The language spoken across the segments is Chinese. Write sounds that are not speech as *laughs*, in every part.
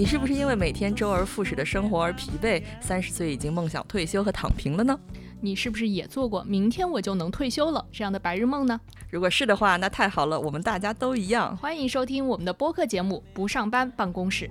你是不是因为每天周而复始的生活而疲惫？三十岁已经梦想退休和躺平了呢？你是不是也做过“明天我就能退休了”这样的白日梦呢？如果是的话，那太好了，我们大家都一样。欢迎收听我们的播客节目《不上班办公室》。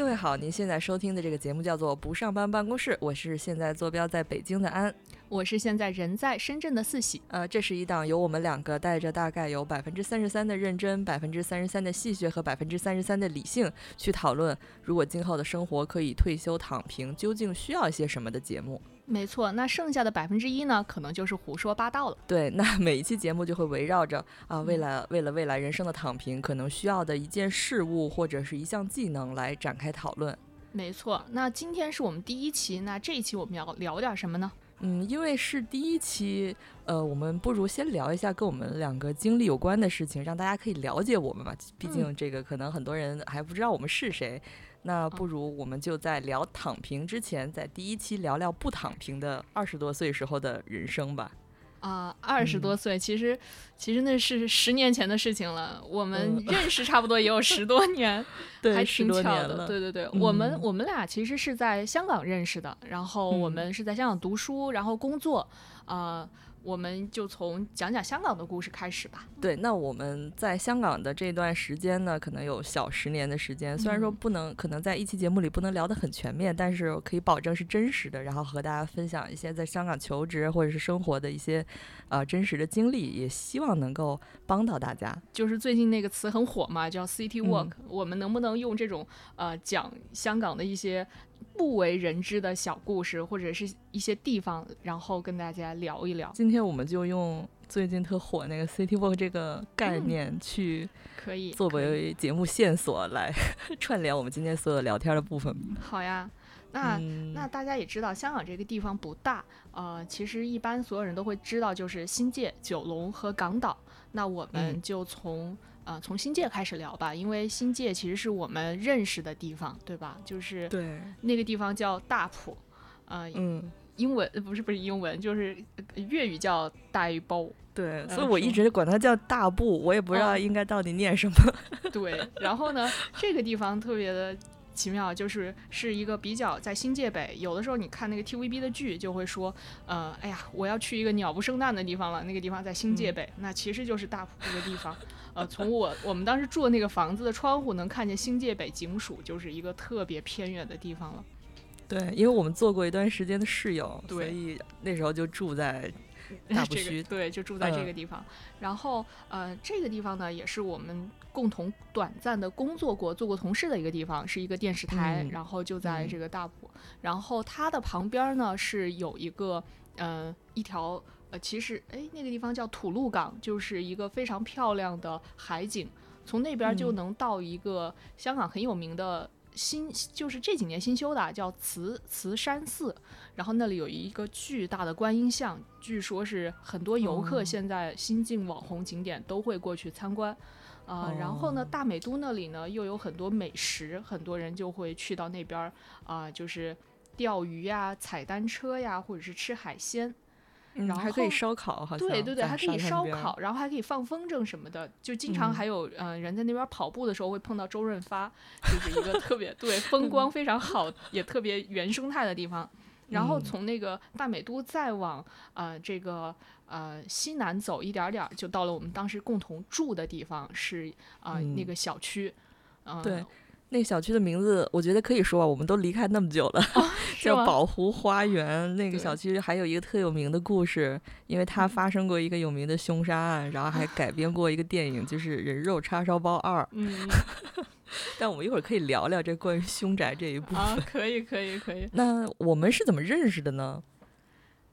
各位好，您现在收听的这个节目叫做《不上班办公室》，我是现在坐标在北京的安。我是现在人在深圳的四喜，呃，这是一档由我们两个带着大概有百分之三十三的认真、百分之三十三的戏谑和百分之三十三的理性去讨论，如果今后的生活可以退休躺平，究竟需要一些什么的节目。没错，那剩下的百分之一呢，可能就是胡说八道了。对，*laughs* 那每一期节目就会围绕着啊，为了为了未来人生的躺平，可能需要的一件事物或者是一项技能来展开讨论。没错，那今天是我们第一期，那这一期我们要聊点什么呢？嗯，因为是第一期，呃，我们不如先聊一下跟我们两个经历有关的事情，让大家可以了解我们嘛。毕竟这个可能很多人还不知道我们是谁，那不如我们就在聊躺平之前，在第一期聊聊不躺平的二十多岁时候的人生吧。啊，二十多岁，其实其实那是十年前的事情了。我们认识差不多也有十多年，*laughs* 还挺巧的。对对对，我们我们俩其实是在香港认识的，然后我们是在香港读书，然后工作，啊。我们就从讲讲香港的故事开始吧。对，那我们在香港的这段时间呢，可能有小十年的时间。虽然说不能，可能在一期节目里不能聊得很全面，但是可以保证是真实的，然后和大家分享一些在香港求职或者是生活的一些呃真实的经历，也希望能够帮到大家。就是最近那个词很火嘛，叫 City Walk。我们能不能用这种呃讲香港的一些？不为人知的小故事，或者是一些地方，然后跟大家聊一聊。今天我们就用最近特火那个 City Walk 这个概念去，可以作为节目线索来 *laughs* 串联我们今天所有聊天的部分。好呀，那那大家也知道，香港这个地方不大，呃，其实一般所有人都会知道，就是新界、九龙和港岛。那我们就从。啊，从新界开始聊吧，因为新界其实是我们认识的地方，对吧？就是对那个地方叫大埔，啊，嗯，英文不是不是英文，就是粤语叫大埔，对，所以我一直管它叫大埔，我也不知道应该到底念什么。*laughs* 对，然后呢，这个地方特别的。奇妙就是是一个比较在新界北，有的时候你看那个 TVB 的剧，就会说，呃，哎呀，我要去一个鸟不生蛋的地方了，那个地方在新界北，那其实就是大埔这个地方。呃，从我我们当时住的那个房子的窗户能看见新界北警署，就是一个特别偏远的地方了。对，因为我们做过一段时间的室友，所以那时候就住在。*laughs* 大埔区对，就住在这个地方。然后，呃，这个地方呢，也是我们共同短暂的工作过、做过同事的一个地方，是一个电视台。然后就在这个大埔。然后它的旁边呢，是有一个，呃，一条，呃，其实，哎，那个地方叫土路港，就是一个非常漂亮的海景。从那边就能到一个香港很有名的。新就是这几年新修的，叫慈慈山寺，然后那里有一个巨大的观音像，据说是很多游客现在新晋网红景点都会过去参观，啊，然后呢，大美都那里呢又有很多美食，很多人就会去到那边啊，就是钓鱼呀、踩单车呀，或者是吃海鲜。然后还可以烧烤，好像对对对，还可以烧烤，然后还可以放风筝什么的，就经常还有嗯人在那边跑步的时候会碰到周润发，就是一个特别对风光非常好也特别原生态的地方。然后从那个大美都再往呃这个呃西南走一点点，就到了我们当时共同住的地方，是啊那个小区，嗯对。那个小区的名字，我觉得可以说，我们都离开那么久了，*laughs* 叫宝湖花园。那个小区还有一个特有名的故事，因为它发生过一个有名的凶杀案，然后还改编过一个电影，就是《人肉叉烧包二》。嗯，*laughs* 但我们一会儿可以聊聊这关于凶宅这一部分。可以，可以，可以。*laughs* 那我们是怎么认识的呢？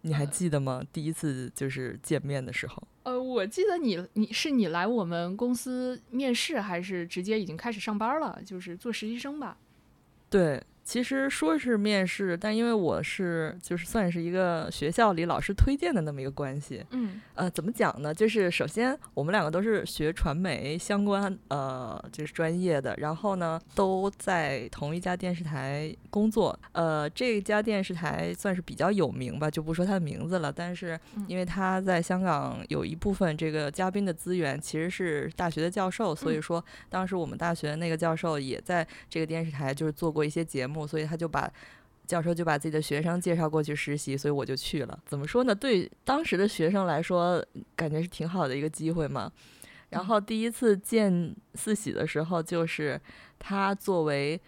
你还记得吗？第一次就是见面的时候。呃，我记得你，你是你来我们公司面试，还是直接已经开始上班了？就是做实习生吧？对，其实说是面试，但因为我是就是算是一个学校里老师推荐的那么一个关系，嗯，呃，怎么讲呢？就是首先我们两个都是学传媒相关，呃，就是专业的，然后呢都在同一家电视台工作，呃，这家电视台算是比较有名吧，就不说它的名字了，但是因为他在香港有一部分这个嘉宾的资源其实是大学的教授，所以说当时我们大学那个教授也在这个电视台就是做过一些节目。所以他就把教授就把自己的学生介绍过去实习，所以我就去了。怎么说呢？对当时的学生来说，感觉是挺好的一个机会嘛。然后第一次见四喜的时候，就是他作为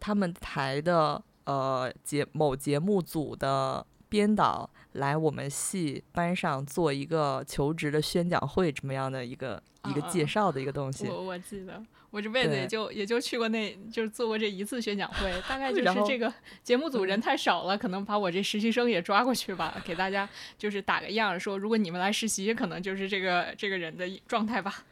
他们台的呃节某节目组的编导来我们系班上做一个求职的宣讲会，这么样的一个一个介绍的一个东西。我我记得。我这辈子也就也就去过那，就是做过这一次宣讲会，大概 *laughs* 就是这个节目组人太少了，可能把我这实习生也抓过去吧，给大家就是打个样，说如果你们来实习，可能就是这个这个人的状态吧。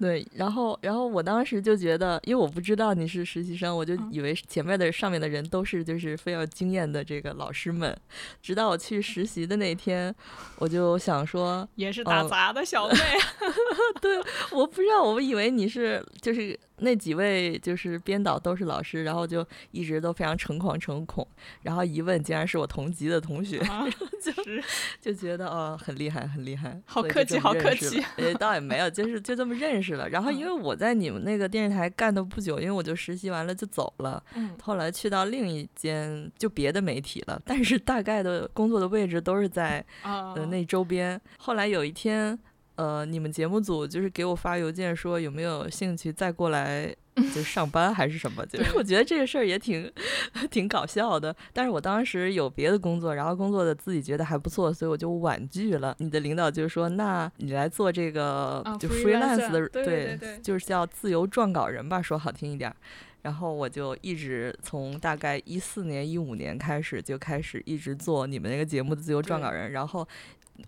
对，然后，然后我当时就觉得，因为我不知道你是实习生，我就以为前面的上面的人都是就是非常经验的这个老师们。直到我去实习的那天，我就想说，也是打杂的小妹。*laughs* *laughs* 对，我不知道，我以为你是就是那几位就是编导都是老师，然后就一直都非常诚惶诚恐，然后一问竟然是我同级的同学，*laughs* 就是就觉得哦很厉害很厉害，好客气好客气。呃，倒也没有，就是就这么认识。了，然后因为我在你们那个电视台干的不久，因为我就实习完了就走了，嗯，后来去到另一间就别的媒体了，但是大概的工作的位置都是在呃那周边。后来有一天，呃，你们节目组就是给我发邮件说有没有兴趣再过来。*laughs* 就上班还是什么？就是我觉得这个事儿也挺 *laughs* 挺搞笑的。但是我当时有别的工作，然后工作的自己觉得还不错，所以我就婉拒了。你的领导就说：“那你来做这个就 freelance 的，对，就是叫自由撰稿人吧，说好听一点。”然后我就一直从大概一四年、一五年开始就开始一直做你们那个节目的自由撰稿人，然后。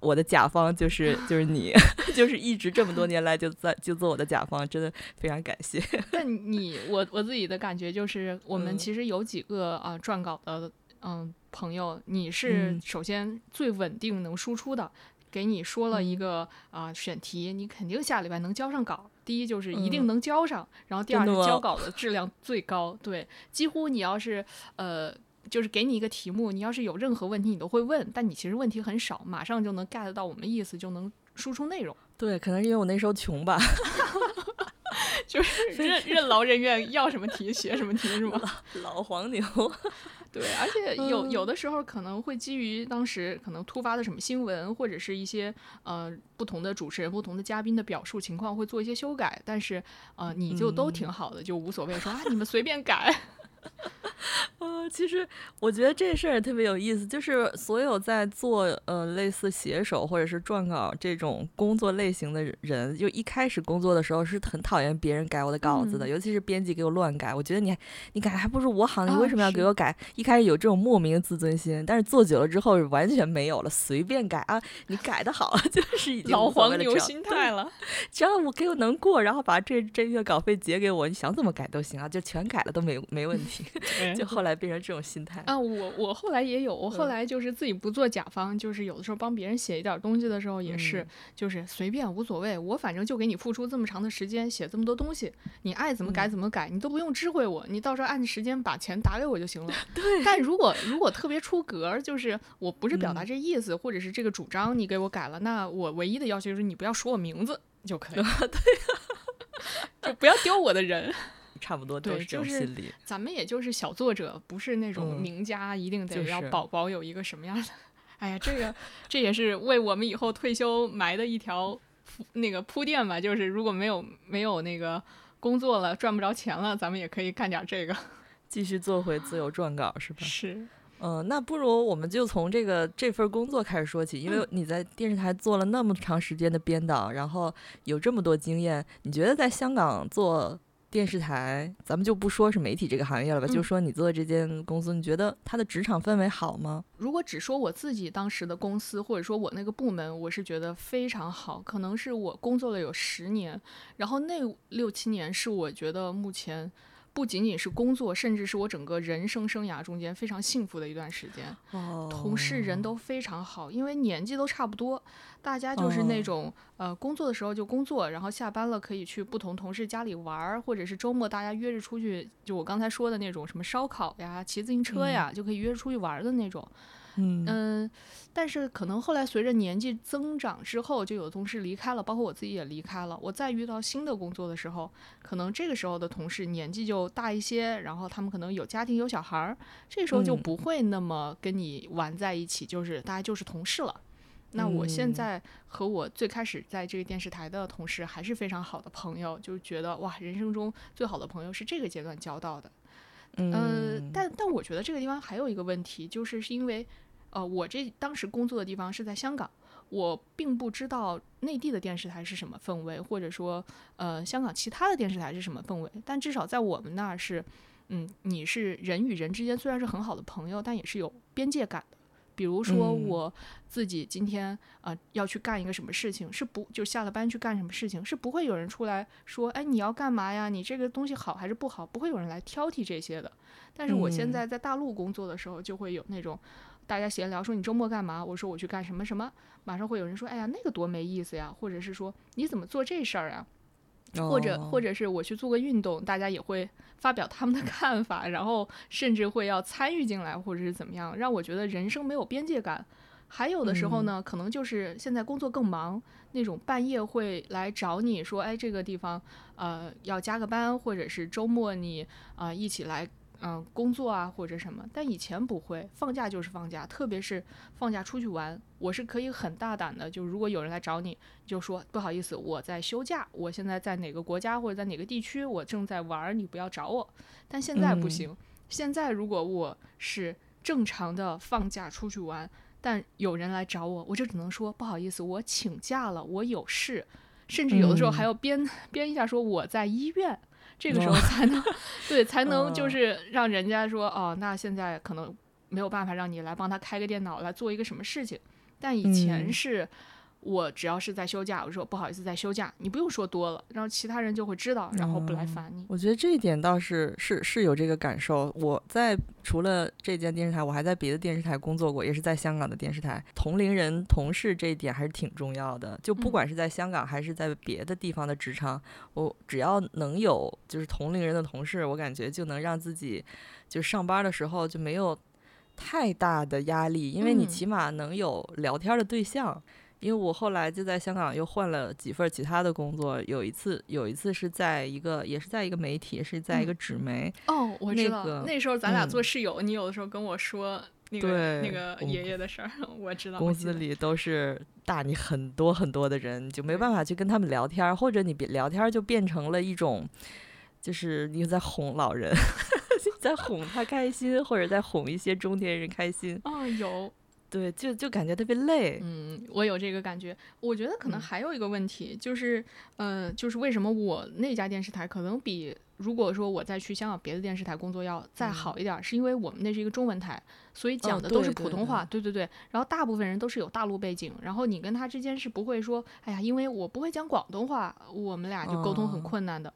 我的甲方就是就是你，*laughs* 就是一直这么多年来就在就做我的甲方，真的非常感谢。*laughs* 那你我我自己的感觉就是，我们其实有几个啊撰稿的嗯朋友，你是首先最稳定能输出的，给你说了一个啊选题，你肯定下礼拜能交上稿。第一就是一定能交上，然后第二是交稿的质量最高。对，几乎你要是呃。就是给你一个题目，你要是有任何问题，你都会问，但你其实问题很少，马上就能 get 到我们意思，就能输出内容。*laughs* 对，可能是因为我那时候穷吧，*laughs* 就是任任劳任怨，要什么题学什么题，是吗？老黄牛。*laughs* 对，而且有有的时候可能会基于当时可能突发的什么新闻，或者是一些呃不同的主持人、不同的嘉宾的表述情况，会做一些修改，但是呃你就都挺好的，就无所谓，说啊你们随便改。*laughs* 呃，其实我觉得这事儿也特别有意思，就是所有在做呃类似写手或者是撰稿这种工作类型的人，就一开始工作的时候是很讨厌别人改我的稿子的，尤其是编辑给我乱改。我觉得你你改还不如我好，你为什么要给我改？一开始有这种莫名的自尊心，但是做久了之后完全没有了，随便改啊，你改的好 *laughs* 就是已经老黄牛心态了。只要我给我能过，然后把这这月稿费结给我，你想怎么改都行啊，就全改了都没没问题。*laughs* 就后来变成这种心态啊！我我后来也有，我后来就是自己不做甲方，就是有的时候帮别人写一点东西的时候也是，就是随便无所谓，我反正就给你付出这么长的时间写这么多东西，你爱怎么改怎么改，你都不用知会我，你到时候按时间把钱打给我就行了。*laughs* 对。但如果如果特别出格，就是我不是表达这意思，或者是这个主张你给我改了，那我唯一的要求就是你不要说我名字就可以 *laughs* 了。对。就不要丢我的人。差不多都是这种心理。咱们也就是小作者，不是那种名家，一定得要宝宝有一个什么样的？哎呀，这个这也是为我们以后退休埋的一条那个铺垫吧。就是如果没有没有那个工作了，赚不着钱了，咱们也可以干点这个，*laughs* 继续做回自由撰稿，是吧？是。嗯，那不如我们就从这个这份工作开始说起，因为你在电视台做了那么长时间的编导，然后有这么多经验，你觉得在香港做？电视台，咱们就不说是媒体这个行业了吧，就说你做的这间公司，你觉得它的职场氛围好吗？如果只说我自己当时的公司，或者说我那个部门，我是觉得非常好。可能是我工作了有十年，然后那六七年是我觉得目前不仅仅是工作，甚至是我整个人生生涯中间非常幸福的一段时间。哦，同事人都非常好，因为年纪都差不多，大家就是那种呃工作的时候就工作，然后下班了可以去不同同事家里玩儿，或者是周末大家约着出去，就我刚才说的那种什么烧烤呀、骑自行车呀，就可以约着出去玩的那种。嗯但是可能后来随着年纪增长之后，就有同事离开了，包括我自己也离开了。我再遇到新的工作的时候，可能这个时候的同事年纪就大一些，然后他们可能有家庭有小孩儿，这时候就嗯不会那么跟你玩在一起，就是大家就是同事了。那我现嗯在和我最开始在这个电视台的同事还是非常好的朋友，就觉得哇，人生中最好的朋友是这个阶段交到的。呃，嗯，但但我觉得这个地方还有一个问题，就是是因为，呃，我这当时工作的地方是在香港，我并不知道内地的电视台是什么氛围，或者说，呃，香港其他的电视台是什么氛围。但至少在我们那儿是，嗯，你是人与人之间虽然是很好的朋友，但也是有边界感的。比如说嗯我自己今天啊、呃要去干一个什么事情，是不就下了班去干什么事情，是不会有人出来说，哎，你要干嘛呀？你这个东西好还是不好？不会有人来挑剔这些的。但是我现嗯在在大陆工作的时候，就会有那种大家闲聊说你周末干嘛？我说我去干什么什么，马上会有人说，哎呀，那个多没意思呀，或者是说你怎么做这事儿啊？或者或者者是我去做个运动，大家也会发表他们的 *laughs* 看法，然后甚至会要参与进来，或者是怎么样，让我觉得人生没有边界感。还有的时候呢，可能就是现在工作更忙，那种半夜会来找你说，哎，这个地方呃要加个班，或者是周末你啊、呃一起来嗯、呃工作啊或者什么。但以前不会，放假就是放假，特别是放假出去玩，我是可以很大胆的，就如果有人来找你，就说不好意思，我在休假，我现在在哪个国家或者在哪个地区，我正在玩儿，你不要找我。但现在不嗯行，现在如果我是正常的放假出去玩，但有人来找我，我就只能说不好意思，我请假了，我有事，甚至有的时候还嗯要编、编一下说我在医院。这个时候才能，*laughs* 对，才能就哦是让人家说，哦，那现在可能没有办法让你来帮他开个电脑来做一个什么事情。但以前嗯。是，我只要是在休假，我说不好意思在休假，你不用说多了，然后其他人就会知道，然后不来哦烦你。我觉得这一点倒是是是有这个感受。我在除了这间电视台，我还在别的电视台工作过，也是在香港的电视台。同龄人、同事这一点还是挺重要的。就不嗯管是在香港还是在别的地方的职场，我只要能有就是同龄人的同事，我感觉就能让自己就是上班的时候就没有太大的压力，因为你嗯起码能有聊天的对象。因为我后来就在香港又换了几份其他的工作，有一次有一次是在一个也是在一个媒体，是在一个纸媒，哦，我知道，那个那时候咱俩嗯做室友，你有的时候跟我说那个那个爷爷的事儿，*laughs* 我知道。公司里都是大你很多很多的人，就没办法去跟他们聊天儿，或者你别聊天儿就变成了一种，就是你在哄老人，*laughs* 在哄他开心，或者在哄一些中年人开心，哦，有，对，就就感觉特别累。嗯，我有这个感觉。我觉得可能嗯还有一个问题，就是，呃，就是为什么我那家电视台可能比如果说我再去香港别的电视台工作要再嗯好一点儿，是因为我们那是一个中文台，所以讲哦的都是普通话，对对对。然后大部分人都是有大陆背景，然后你跟他之间是不会说，哎呀，因为我不会讲广东话，我们俩就沟通很哦困难的。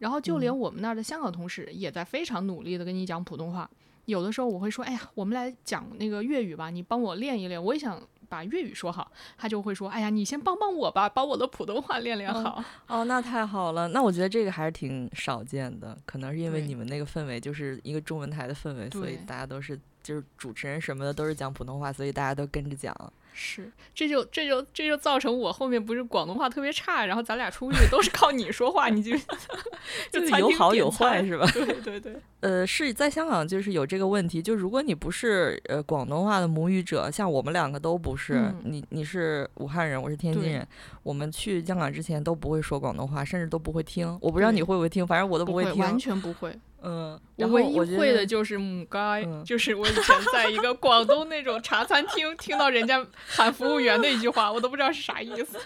然后就连嗯我们那儿的香港同事也在非常努力的跟你讲普通话。有的时候我会说，哎呀，我们来讲那个粤语吧，你帮我练一练，我也想把粤语说好。他就会说，哎呀，你先帮帮我吧，把我的普通话练练哦好。哦，那太好了。那我觉得这个还是挺少见的，可能是因为你们那个氛围就是一个中文台的氛围，所以大家都是就是主持人什么的都是讲普通话，所以大家都跟着讲。是，这就这就这就造成我后面不是广东话特别差，然后咱俩出去都是靠你说话，你就 *laughs* 就是有好有坏是吧？对对对，呃，是在香港就是有这个问题，就如果你不是呃广东话的母语者，像我们两个都不是，嗯你你是武汉人，我是天津人，我们去香港之前都不会说广东话，甚至都不会听。我不知道你会不会听，反正我都不会听。完全不会。嗯，我唯一我会的就是母该，嗯 *laughs* 就是我以前在一个广东那种茶餐厅听到人家喊服务员的一句话，我都不知道是啥意思。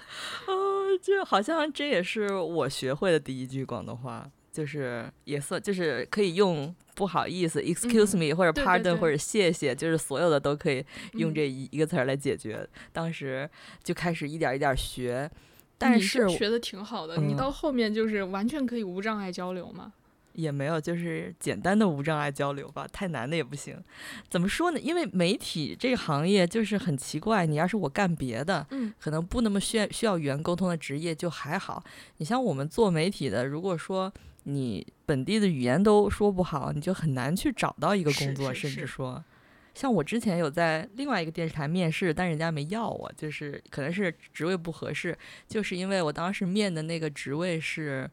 哦，*laughs* 就好像这也是我学会的第一句广东话，就是也算就是可以用不好意思，excuse 嗯 me、或者对对 pardon 对或者谢谢，就是所有的都可以用嗯这一一个词儿来解决。当时就开始一点儿一点儿学，但你是学的挺好的，你嗯到后面就是完全可以无障碍交流嘛。也没有，就是简单的无障碍交流吧，太难的也不行。怎么说呢？因为媒体这个行业就是很奇怪，你要是我干别的，嗯，可能不那么需要需要语言沟通的职业就还好。你像我们做媒体的，如果说你本地的语言都说不好，你就很难去找到一个工作，甚至说，像我之前有在另外一个电视台面试，但人家没要我，就是可能是职位不合适，就是因为我当时面的那个职位是。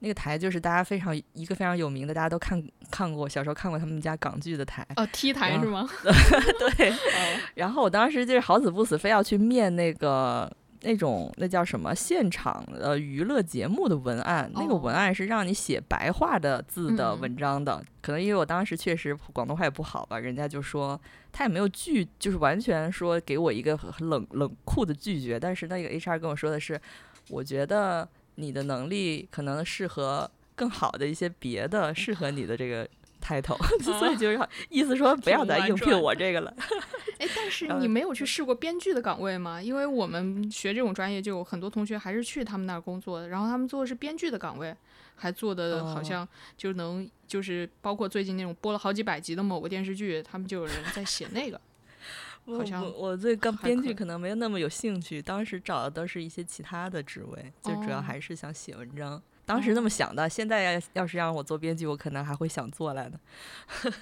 那个台就是大家非常一个非常有名的，大家都看看过，小时候看过他们家港剧的台哦，T 台是吗？*laughs* *laughs* 对。然后我当时就是好死不死，非要去面那个那种那叫什么现场呃娱乐节目的文案，那个文案是让你写白话的字的文章的。可能因为我当时确实广东话也不好吧，人家就说他也没有拒，就是完全说给我一个很冷冷酷的拒绝。但是那个 HR 跟我说的是，我觉得。你的能力可能适合更好的一些别的适合你的这个 title，*laughs* 所以就是意思说不要再应聘我这个了。哎，但是 *laughs* 你没有去试过编剧的岗位吗？因为我们学这种专业就有很多同学还是去他们那儿工作的，然后他们做的是编剧的岗位，还做的好像就能就是包括最近那种播了好几百集的某个电视剧，他们就有人在写那个。好像我对刚编剧可能没有那么有兴趣，当时找的都是一些其他的职位，就主要还是想写文章。当时那么想的，现在要要是让我做编剧，我可能还会想做来的。*laughs*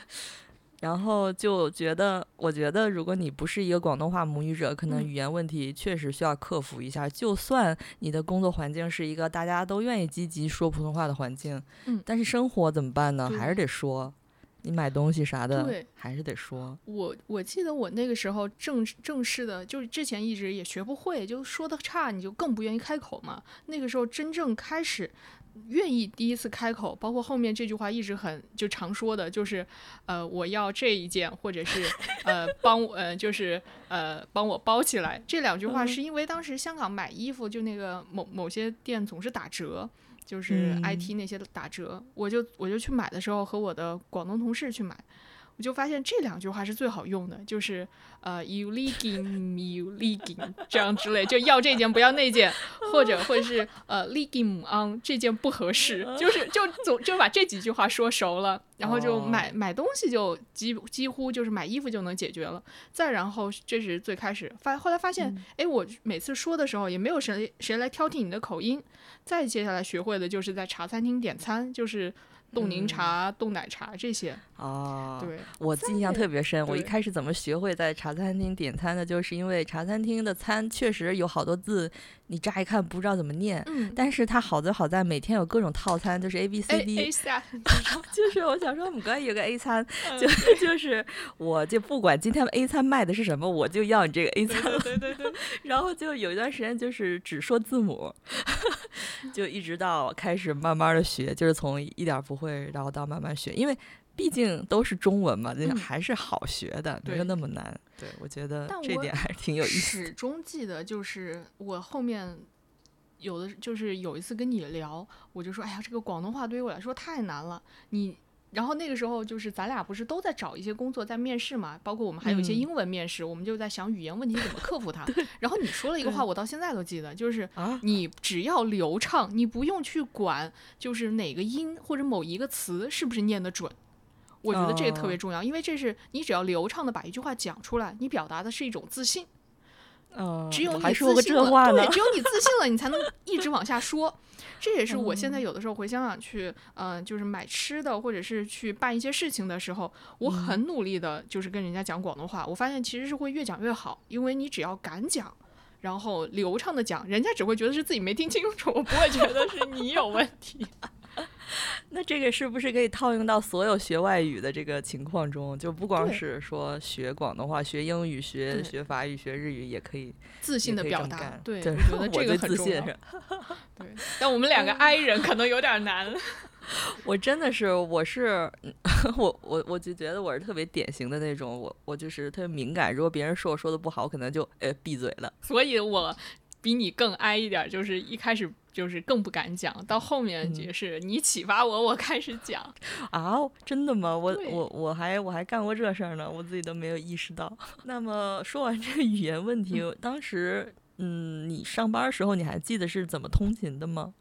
然后就觉得，我觉得如果你不是一个广东话母语者，可能语言问题确实需要克服一下。就算你的工作环境是一个大家都愿意积极说普通话的环境，嗯，但是生活怎么办呢？还是得说。你买东西啥的，对，还是得说。我我记得我那个时候正正式的，就是之前一直也学不会，就说的差，你就更不愿意开口嘛。那个时候真正开始愿意第一次开口，包括后面这句话一直很就常说的，就是呃我要这一件，或者是呃帮我呃就是呃帮我包起来。这两句话是因为当时香港买衣服就那个某某些店总是打折。就是 IT 那些打折，我就我就去买的时候和我的广东同事去买。我就发现这两句话是最好用的，就是呃，you leaking you leaking *laughs* 这样之类，就要这件不要那件，或者或者是呃，leaking on 这件不合适，就是就总就把这几句话说熟了，然后就买买东西就几几乎就是买衣服就能解决了。再然后这是最开始发，后来发现哎，我每次说的时候也没有谁谁来挑剔你的口音。再接下来学会的就是在茶餐厅点餐，就是。冻柠茶、冻奶茶这些哦，对我印象特别深。我一开始怎么学会在茶餐厅点餐的，就是因为茶餐厅的餐确实有好多字，你乍一看不知道怎么念。嗯，但是它好就好在每天有各种套餐，就是 A B C D。A 餐，*laughs* 就是我想说，我们刚有个 A 餐，*laughs* 就就是我就不管今天 A 餐卖的是什么，我就要你这个 A 餐。对对对。然后就有一段时间就是只说字母，就一直到开始慢慢的学，就是从一点不。会，然后到慢慢学，因为毕竟都是中文嘛，那还是好学的，没有那么难。对，我觉得这点还是挺有意思。始终记得，就是我后面有的，就是有一次跟你聊，我就说，哎呀，这个广东话对于我来说太难了，你。然后那个时候就是咱俩不是都在找一些工作在面试嘛，包括我们还有一些英文面试，我们就在想语言问题怎么克服它。*laughs* 然后你说了一个话，我到现在都记得，就是你只要流畅，你不用去管就是哪个音或者某一个词是不是念得准。我觉得这个特别重要，因为这是你只要流畅的把一句话讲出来，你表达的是一种自信。嗯，只有你还说过这话呢，对，只有你自信了，你才能 *laughs* 一直往下说。这也是我现在有的时候回香港去，嗯，就是买吃的或者是去办一些事情的时候，我很努力的，就是跟人家讲广东话。我发现其实是会越讲越好，因为你只要敢讲，然后流畅的讲，人家只会觉得是自己没听清楚，不会觉得是你有问题。*laughs* 那这个是不是可以套用到所有学外语的这个情况中？就不光是说学广东话、学英语、学学法语、学日语，也可以自信的表达。对，我觉得这个很重要。*laughs* 对，但我们两个 I 人可能有点难。*laughs* 我真的是，我是我我我就觉得我是特别典型的那种，我我就是特别敏感。如果别人说我说的不好，我可能就呃闭嘴了。所以我比你更 I 一点，就是一开始。就是更不敢讲，到后面也是你启发我，我开始讲 *laughs* 啊，真的吗？我我我还我还干过这事儿呢，我自己都没有意识到。*laughs* 那么说完这个语言问题，当时嗯，你上班时候你还记得是怎么通勤的吗？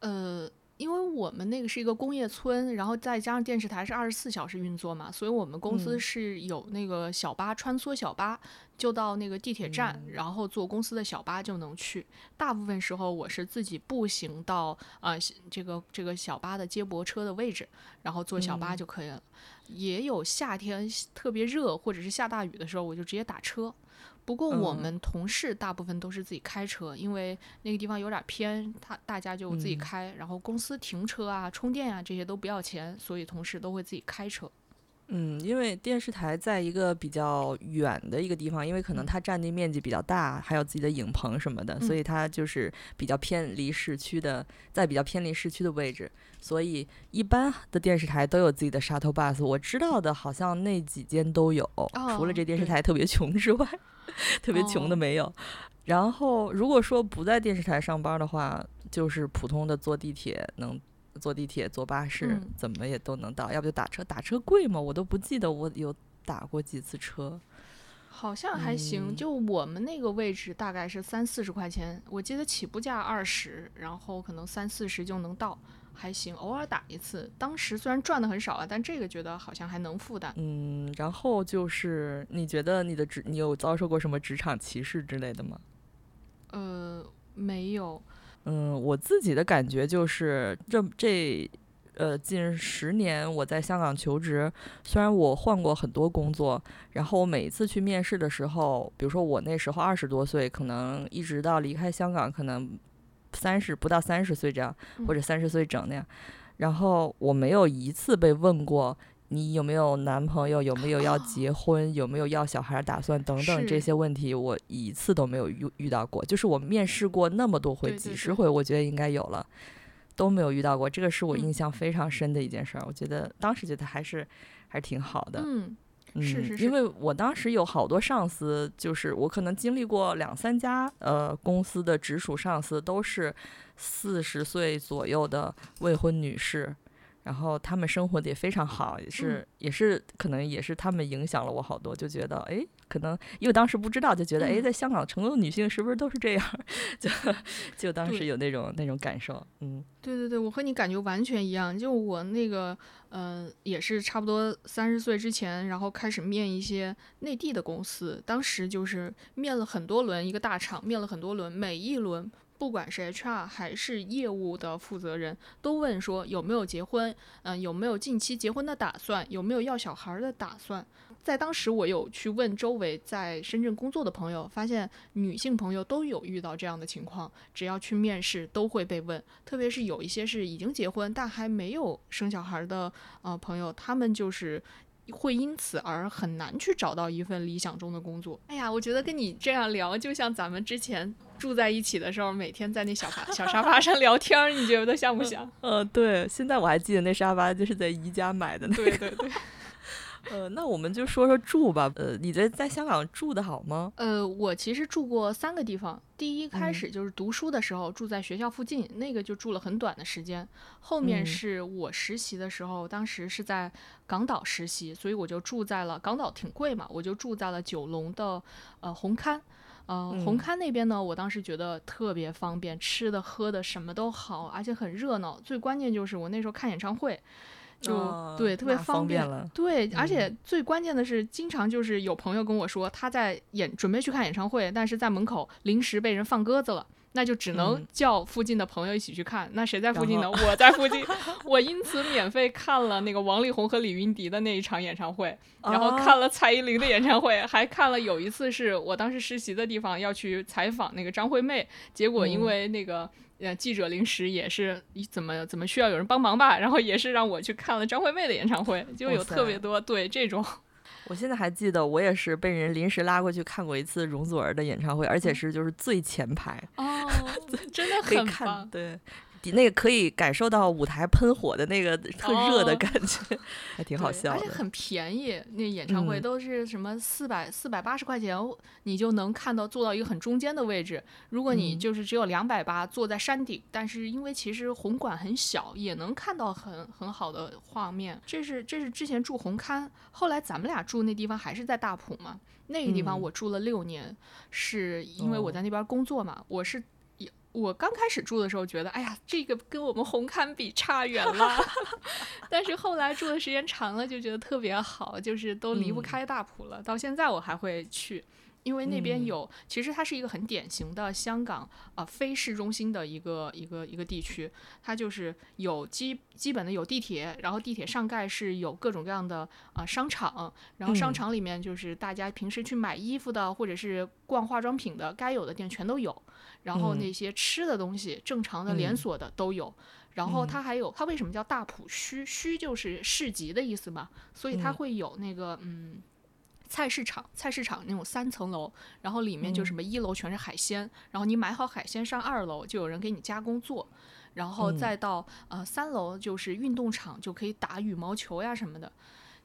呃，因为我们那个是一个工业村，然后再加上电视台是二十四小时运作嘛，所以我们公司是有那个小巴穿梭小巴，就到那个地铁站，然后坐公司的小巴就能去。大部分时候我是自己步行到啊这个这个小巴的接驳车的位置，然后坐小巴就可以了。也有夏天特别热或者是下大雨的时候，我就直接打车。不过我们同事大部分都是自己开车，因为那个地方有点偏，他大家就自己开，然后公司停车啊、充电啊这些都不要钱，所以同事都会自己开车。嗯，因为电视台在一个比较远的一个地方，因为可能它占地面积比较大，还有自己的影棚什么的，所以它就是比较偏离市区的，在比较偏离市区的位置。所以一般的电视台都有自己的 shuttle bus，我知道的好像那几间都有，除了这电视台特别穷之外，*laughs* 特别穷的没有。然后如果说不在电视台上班的话，就是普通的坐地铁能。坐地铁、坐巴士，怎么也都能到。要不就打车，打车贵吗？我都不记得我有打过几次车。好像还行，就我们那个位置大概是三四十块钱，我记得起步价二十，然后可能三四十就能到，还行。偶尔打一次，当时虽然赚的很少啊，但这个觉得好像还能负担。嗯，然后就是你觉得你的职，你有遭受过什么职场歧视之类的吗？呃，没有。嗯，我自己的感觉就是这这，呃，近十年我在香港求职，虽然我换过很多工作，然后我每一次去面试的时候，比如说我那时候二十多岁，可能一直到离开香港，可能三十不到三十岁这样，或者三十岁整那样，然后我没有一次被问过。你有没有男朋友？有没有要结婚？有没有要小孩打算？等等这些问题，我一次都没有遇遇到过。就是我面试过那么多回，几十回，我觉得应该有了，都没有遇到过。这个是我印象非常深的一件事儿。我觉得当时觉得还是还是挺好的。嗯，是是是。因为我当时有好多上司，就是我可能经历过两三家呃公司的直属上司，都是四十岁左右的未婚女士。然后他们生活的也非常好，也是也是可能也是他们影响了我好多，就觉得哎，可能因为当时不知道，就觉得哎，在香港成功的女性是不是都是这样？*laughs* 就就当时有那种那种感受，嗯，对对对，我和你感觉完全一样。就我那个嗯，也是差不多三十岁之前，然后开始面一些内地的公司，当时就是面了很多轮，一个大厂面了很多轮，每一轮。不管是 HR 还是业务的负责人，都问说有没有结婚，嗯，有没有近期结婚的打算，有没有要小孩的打算。在当时，我有去问周围在深圳工作的朋友，发现女性朋友都有遇到这样的情况，只要去面试都会被问。特别是有一些是已经结婚但还没有生小孩的呃朋友，他们就是。会因此而很难去找到一份理想中的工作。哎呀，我觉得跟你这样聊，就像咱们之前住在一起的时候，每天在那小沙小沙发上聊天，你觉得像不像？*laughs* 呃，对，现在我还记得那沙发就是在宜家买的。对对对。呃，那我们就说说住吧。呃，你在在香港住的好吗？呃，我其实住过三个地方。第一开始就是读书的时候住在学校附近，那个就住了很短的时间。后面是我实习的时候，当时是在港岛实习，所以我就住在了港岛挺贵嘛，我就住在了九龙的呃红磡。呃，红磡那边呢，我当时觉得特别方便，吃的喝的什么都好，而且很热闹。最关键就是我那时候看演唱会。就对，特别方便。对，而且最关键的是，经常就是有朋友跟我说，他在演准备去看演唱会，但是在门口临时被人放鸽子了，那就只能叫附近的朋友一起去看。那谁在附近呢？我在附近，*laughs* 我因此免费看了那个王力宏和李云迪的那一场演唱会，然后看了蔡依林的演唱会，还看了有一次是我当时实习的地方要去采访那个张惠妹，结果因为那个。呃，记者临时也是怎么怎么需要有人帮忙吧，然后也是让我去看了张惠妹的演唱会，就有特别多对这种。我现在还记得，我也是被人临时拉过去看过一次容祖儿的演唱会，而且是就是最前排哦，*laughs* 真的很棒，对。那个可以感受到舞台喷火的那个特热的感觉，*laughs* 还挺好笑。而且很便宜，那演唱会都是什么四百四百八十块钱，你就能看到坐到一个很中间的位置。如果你就是只有两百八，坐在山顶，但是因为其实红馆很小，也能看到很很好的画面。这是这是之前住红勘，后来咱们俩住那地方还是在大埔嘛？那个地方我住了六年，是因为我在那边工作嘛，我是。我刚开始住的时候觉得，哎呀，这个跟我们红磡比差远了。*laughs* 但是后来住的时间长了，就觉得特别好，就是都离不开大埔了。到现在我还会去。因为那边有，其实它是一个很典型的香港啊非市中心的一个一个一个地区，它就是有基基本的有地铁，然后地铁上盖是有各种各样的啊商场，然后商场里面就是大家平时去买衣服的或者是逛化妆品的，该有的店全都有，然后那些吃的东西正常的连锁的都有，然后它还有它为什么叫大埔墟？墟就是市集的意思嘛，所以它会有那个嗯。菜市场，菜市场那种三层楼，然后里面就什么一楼全是海鲜，然后你买好海鲜上二楼就有人给你加工做，然后再到呃三楼就是运动场，就可以打羽毛球呀什么的。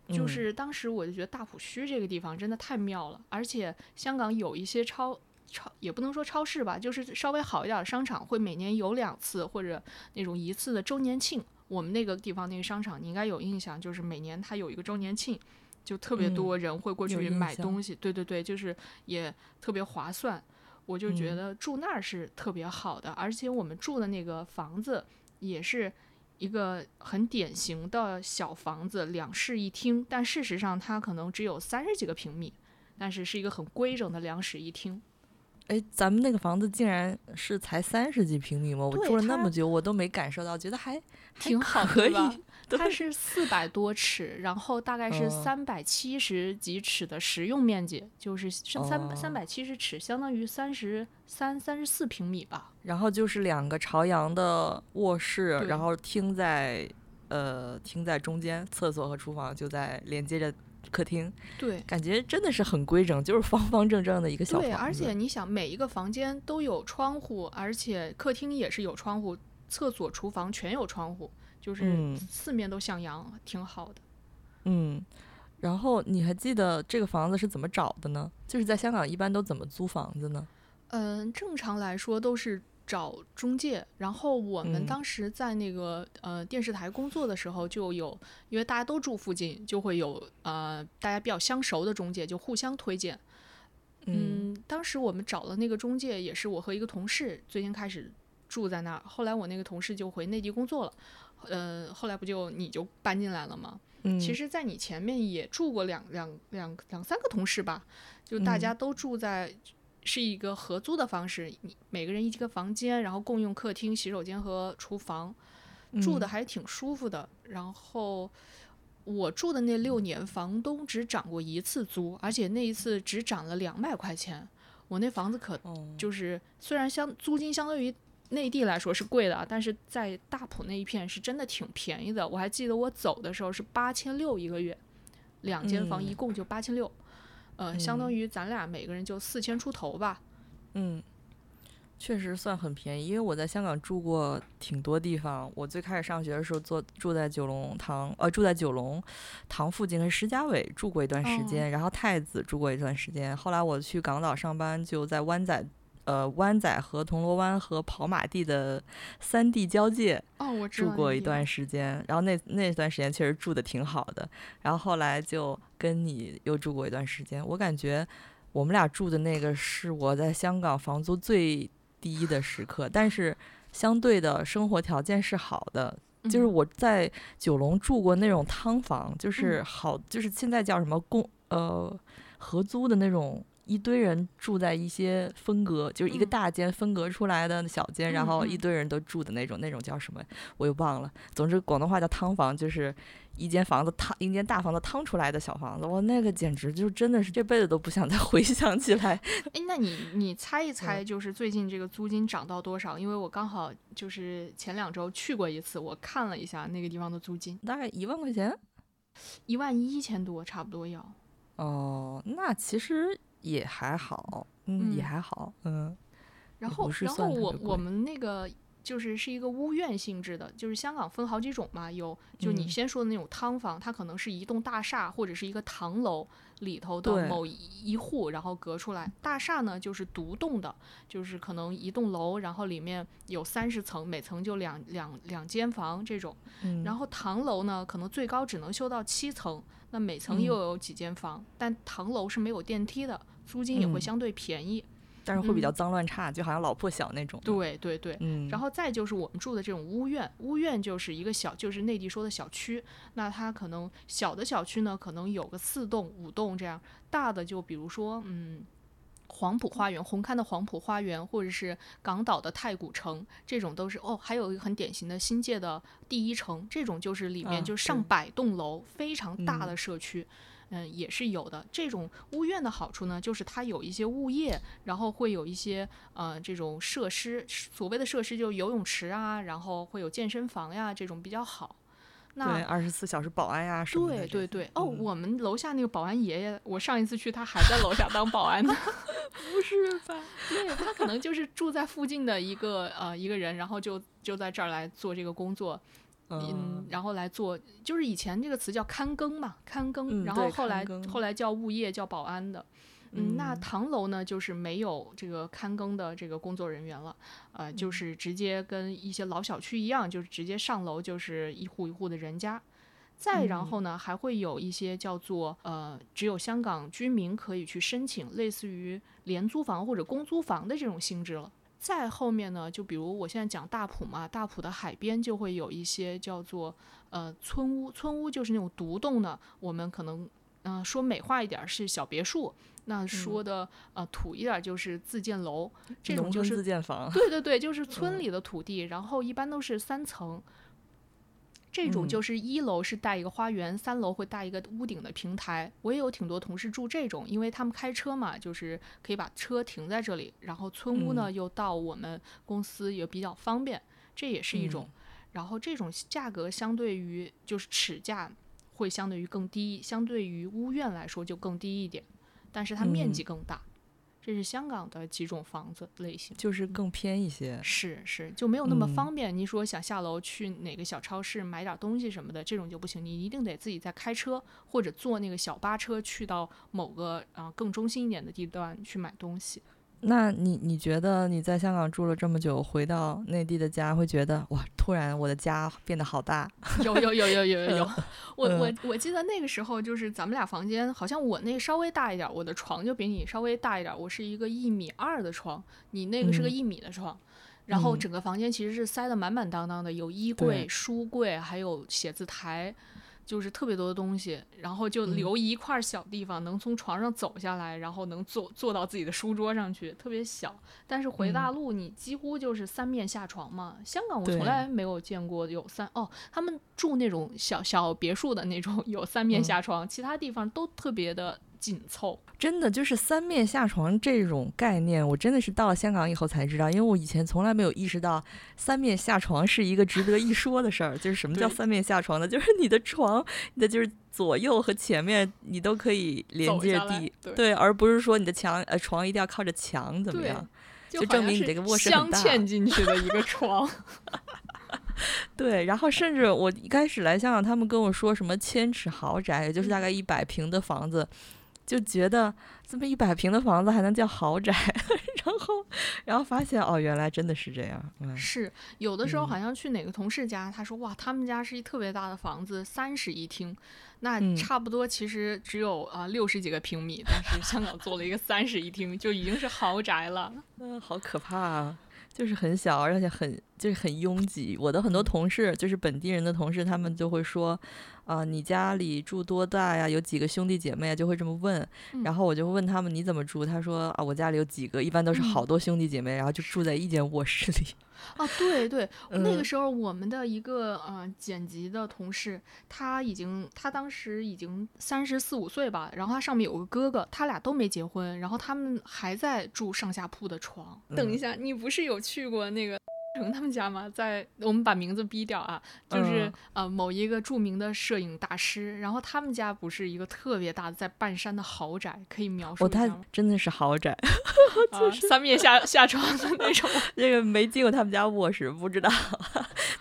就是当时我就觉得大埔墟这个地方真的太妙了，而且香港有一些超超也不能说超市吧，就是稍微好一点的商场会每年有两次或者那种一次的周年庆。我们那个地方那个商场你应该有印象，就是每年它有一个周年庆。就特别多人会过去买东西，对对对，就是也特别划算。我就觉得住那儿是特别好的，而且我们住的那个房子也是一个很典型的小房子，两室一厅。但事实上它可能只有三十几个平米，但是是一个很规整的两室一厅。哎，咱们那个房子竟然是才三十几平米吗？我住了那么久，我都没感受到，觉得还挺好，可以。它是四百多尺，然后大概是三百七十几尺的实用面积，就是三三百七十尺，相当于三十三三十四平米吧。然后就是两个朝阳的卧室，然后厅在呃厅在中间，厕所和厨房就在连接着客厅。对，感觉真的是很规整，就是方方正正的一个小房子。对，而且你想，每一个房间都有窗户，而且客厅也是有窗户，厕所、厨房全有窗户。就是四面都向阳，挺好的。嗯，然后你还记得这个房子是怎么找的呢？就是在香港一般都怎么租房子呢？嗯，正常来说都是找中介。然后我们当时在那个呃电视台工作的时候，就有因为大家都住附近，就会有呃大家比较相熟的中介，就互相推荐。嗯，当时我们找的那个中介，也是我和一个同事最先开始住在那儿。后来我那个同事就回内地工作了。呃，后来不就你就搬进来了吗？嗯，其实，在你前面也住过两两两两三个同事吧，就大家都住在是一个合租的方式，你每个人一个房间，然后共用客厅、洗手间和厨房，住的还挺舒服的。然后我住的那六年，房东只涨过一次租，而且那一次只涨了两百块钱。我那房子可就是虽然相租金相当于。内地来说是贵的，但是在大埔那一片是真的挺便宜的。我还记得我走的时候是八千六一个月，两间房一共就八千六，呃，相当于咱俩每个人就四千出头吧。嗯，确实算很便宜。因为我在香港住过挺多地方，我最开始上学的时候坐住在九龙塘，呃，住在九龙塘附近跟石家伟住过一段时间，然后太子住过一段时间。后来我去港岛上班，就在湾仔。呃，湾仔和铜锣湾和跑马地的三地交界，哦，我住过一段时间，然后那那段时间确实住的挺好的，然后后来就跟你又住过一段时间，我感觉我们俩住的那个是我在香港房租最低的时刻，但是相对的生活条件是好的，就是我在九龙住过那种汤房，就是好，就是现在叫什么公呃合租的那种。一堆人住在一些分隔，就是一个大间分隔出来的小间，然后一堆人都住的那种，那种叫什么？我又忘了。总之，广东话叫汤房，就是一间房子汤，一间大房子汤出来的小房子。哇，那个简直就真的是这辈子都不想再 *laughs* 回想起来。哎，那你你猜一 *laughs* 猜，就是最近这个租金涨到多少？因为我刚好就是前两周去过一次，我看了一下那个地方的租金，大概一万块钱，一万一千多，差不多要。哦，那其实。也还好，嗯，也还好，嗯。然后，然后我我们那个就是是一个屋苑性质的，就是香港分好几种嘛，有就你先说的那种汤房，它可能是一栋大厦或者是一个唐楼里头的某一户，然后隔出来。大厦呢就是独栋的，就是可能一栋楼，然后里面有三十层，每层就两两两间房这种。然后唐楼呢，可能最高只能修到七层。那每层又有几间房，但唐楼是没有电梯的，租金也会相对便宜。但是会比较脏乱差，就好像老破小那种。对对对，嗯，然后再就是我们住的这种屋苑，屋苑就是一个小，就是内地说的小区。那它可能小的小区呢，可能有个四栋、五栋这样，大的就比如说，嗯。黄埔花园，红磡的黄埔花园，或者是港岛的太古城，这种都是哦。还有一个很典型的新界的第一城，这种就是里面就上百栋楼，非常大的社区，嗯，也是有的。这种物院的好处呢，就是它有一些物业，然后会有一些呃这种设施，所谓的设施就游泳池啊，然后会有健身房呀，这种比较好。对，二十四小时保安呀什么的。对对对，哦，我们楼下那个保安爷爷，我上一次去他还在楼下当保安呢。*laughs* 不是吧？*laughs* 对他可能就是住在附近的一个呃一个人，然后就就在这儿来做这个工作，嗯，然后来做，就是以前这个词叫看更嘛，看更，然后后来后来叫物业叫保安的。嗯，那唐楼呢，就是没有这个看更的这个工作人员了，呃，就是直接跟一些老小区一样，就是直接上楼就是一户一户的人家。再然后呢，还会有一些叫做呃，只有香港居民可以去申请，类似于廉租房或者公租房的这种性质了。再后面呢，就比如我现在讲大埔嘛，大埔的海边就会有一些叫做呃村屋，村屋就是那种独栋的，我们可能嗯说美化一点是小别墅。那说的呃土一点就是自建楼，这种就是自建房。对对对，就是 *laughs* 村里的土地，然后一般都是三层。这种就是一楼是带一个花园，三楼会带一个屋顶的平台。我也有挺多同事住这种，因为他们开车嘛，就是可以把车停在这里，然后村屋呢又到我们公司也比较方便，这也是一种。然后这种价格相对于就是尺价会相对于更低，相对于屋苑来说就更低一点。但是它面积更大，这是香港的几种房子类型，就是更偏一些。是是，就没有那么方便。你说想下楼去哪个小超市买点东西什么的，这种就不行，你一定得自己再开车或者坐那个小巴车去到某个啊更中心一点的地段去买东西。那你你觉得你在香港住了这么久，回到内地的家，会觉得哇，突然我的家变得好大？有有有有有有有，我我我记得那个时候就是咱们俩房间，好像我那个稍微大一点，我的床就比你稍微大一点，我是一个一米二的床，你那个是个一米的床，然后整个房间其实是塞得满满当当的，有衣柜、书柜，还有写字台。就是特别多的东西，然后就留一块小地方，能从床上走下来，然后能坐坐到自己的书桌上去，特别小。但是回大陆，你几乎就是三面下床嘛。香港我从来没有见过有三哦，他们住那种小小别墅的那种有三面下床，其他地方都特别的。紧凑，真的就是三面下床这种概念，我真的是到了香港以后才知道，因为我以前从来没有意识到三面下床是一个值得一说的事儿。就是什么叫三面下床呢？就是你的床，你的就是左右和前面你都可以连接地，对，而不是说你的墙呃床一定要靠着墙怎么样？就证明你这个卧室。镶嵌进去的一个 *laughs* 床。*laughs* 对，然后甚至我一开始来香港，他们跟我说什么千尺豪宅，也就是大概一百平的房子。就觉得这么一百平的房子还能叫豪宅，*laughs* 然后，然后发现哦，原来真的是这样。是有的时候好像去哪个同事家，他说哇，他们家是一特别大的房子，三室一厅，那差不多其实只有啊六十几个平米，但是香港做了一个三室一厅，就已经是豪宅了。嗯，好可怕啊！就是很小，而且很就是很拥挤。我的很多同事，就是本地人的同事，他们就会说。啊，你家里住多大呀？有几个兄弟姐妹啊？就会这么问，然后我就会问他们你怎么住？他说啊，我家里有几个，一般都是好多兄弟姐妹，然后就住在一间卧室里。*laughs* 啊，对对，那个时候我们的一个呃剪辑的同事，他已经他当时已经三十四五岁吧，然后他上面有个哥哥，他俩都没结婚，然后他们还在住上下铺的床。等一下，你不是有去过那个？成他们家吗？*laughs* 在我们把名字逼掉啊，就是呃某一个著名的摄影大师，然后他们家不是一个特别大的在半山的豪宅，可以描述一下吗？真的是豪宅，*laughs* 就是三面下下床的那种。*laughs* 那个没进过他们家卧室，不知道。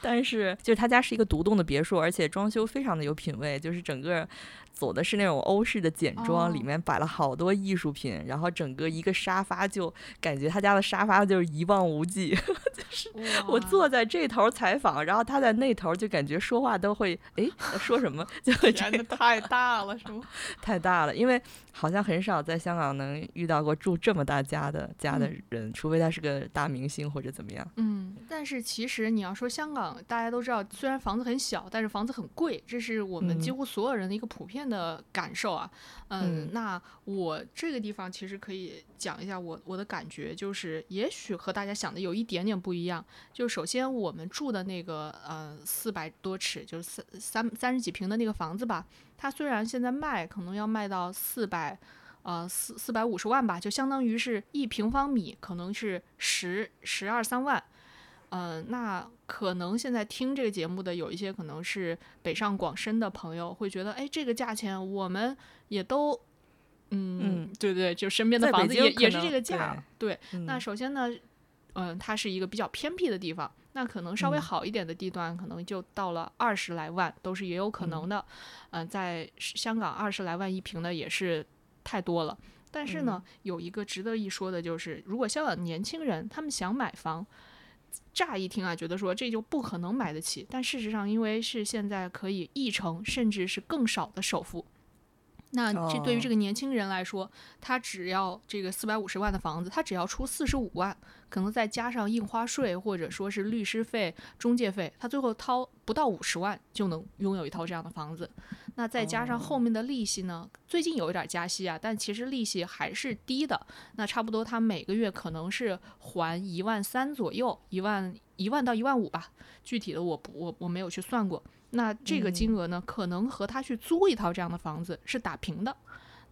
但是就是他家是一个独栋的别墅，而且装修非常的有品位，就是整个。走的是那种欧式的简装，里面摆了好多艺术品，然后整个一个沙发就感觉他家的沙发就是一望无际，*laughs* 就是我坐在这头采访，然后他在那头就感觉说话都会哎说什么 *laughs* 就会真的太大了是吗？*laughs* 太大了，因为好像很少在香港能遇到过住这么大家的家的人，除非他是个大明星或者怎么样。嗯，但是其实你要说香港，大家都知道，虽然房子很小，但是房子很贵，这是我们几乎所有人的一个普遍。的感受啊，嗯，那我这个地方其实可以讲一下我我的感觉，就是也许和大家想的有一点点不一样。就首先我们住的那个呃四百多尺，就是三三三十几平的那个房子吧，它虽然现在卖可能要卖到四百呃四四百五十万吧，就相当于是一平方米可能是十十二三万。嗯，那可能现在听这个节目的有一些可能是北上广深的朋友，会觉得，哎，这个价钱我们也都，嗯，对对，就身边的房子也也是这个价，对。那首先呢，嗯，它是一个比较偏僻的地方，那可能稍微好一点的地段，可能就到了二十来万，都是也有可能的。嗯，在香港二十来万一平的也是太多了。但是呢，有一个值得一说的就是，如果香港年轻人他们想买房。乍一听啊，觉得说这就不可能买得起，但事实上，因为是现在可以一成甚至是更少的首付。那这对于这个年轻人来说，他只要这个四百五十万的房子，他只要出四十五万，可能再加上印花税或者说是律师费、中介费，他最后掏不到五十万就能拥有一套这样的房子。那再加上后面的利息呢？最近有一点加息啊，但其实利息还是低的。那差不多他每个月可能是还一万三左右，一万一万到一万五吧。具体的我不我我没有去算过。那这个金额呢，可能和他去租一套这样的房子是打平的，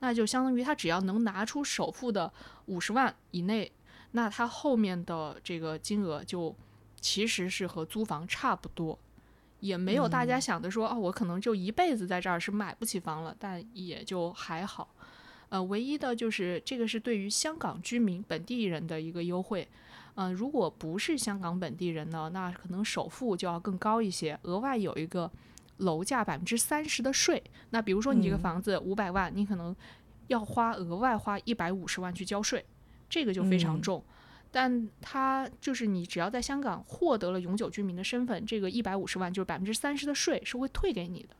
那就相当于他只要能拿出首付的五十万以内，那他后面的这个金额就其实是和租房差不多，也没有大家想的说哦，我可能就一辈子在这儿是买不起房了，但也就还好。呃，唯一的就是这个是对于香港居民本地人的一个优惠。嗯，如果不是香港本地人呢，那可能首付就要更高一些，额外有一个楼价百分之三十的税。那比如说你这个房子五百万，你可能要花额外花一百五十万去交税，这个就非常重。但它就是你只要在香港获得了永久居民的身份，这个一百五十万就是百分之三十的税是会退给你的。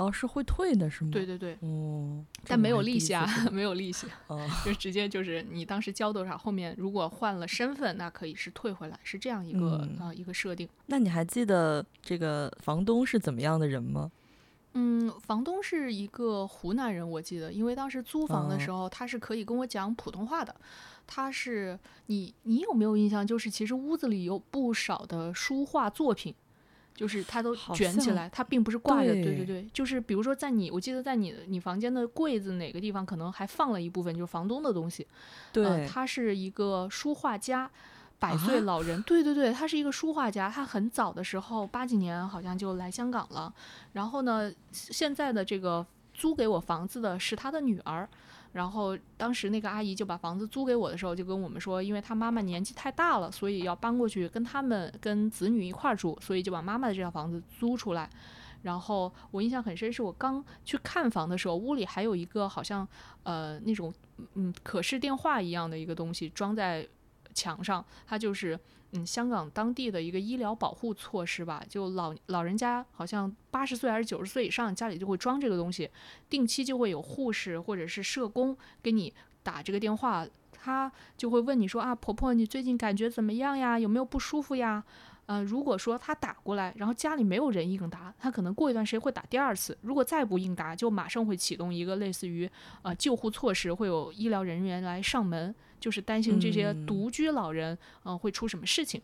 哦，是会退的，是吗？对对对，哦，但没有利息啊，没有利息，*laughs* 就直接就是你当时交多少，后面如果换了身份，那可以是退回来，是这样一个啊一个设定。那你还记得这个房东是怎么样的人吗？嗯，房东是一个湖南人，我记得，因为当时租房的时候，他是可以跟我讲普通话的。他是你，你有没有印象？就是其实屋子里有不少的书画作品。就是它都卷起来，它并不是挂着。对对对，就是比如说在你，我记得在你你房间的柜子哪个地方可能还放了一部分，就是房东的东西。对，他是一个书画家，百岁老人。对对对，他是一个书画家，他很早的时候八几年好像就来香港了。然后呢，现在的这个租给我房子的是他的女儿。然后当时那个阿姨就把房子租给我的时候，就跟我们说，因为她妈妈年纪太大了，所以要搬过去跟他们跟子女一块儿住，所以就把妈妈的这套房子租出来。然后我印象很深，是我刚去看房的时候，屋里还有一个好像呃那种嗯可视电话一样的一个东西装在墙上，它就是。嗯，香港当地的一个医疗保护措施吧，就老老人家好像八十岁还是九十岁以上，家里就会装这个东西，定期就会有护士或者是社工给你打这个电话，他就会问你说啊，婆婆你最近感觉怎么样呀？有没有不舒服呀？呃，如果说他打过来，然后家里没有人应答，他可能过一段时间会打第二次，如果再不应答，就马上会启动一个类似于呃救护措施，会有医疗人员来上门。就是担心这些独居老人，嗯，会出什么事情？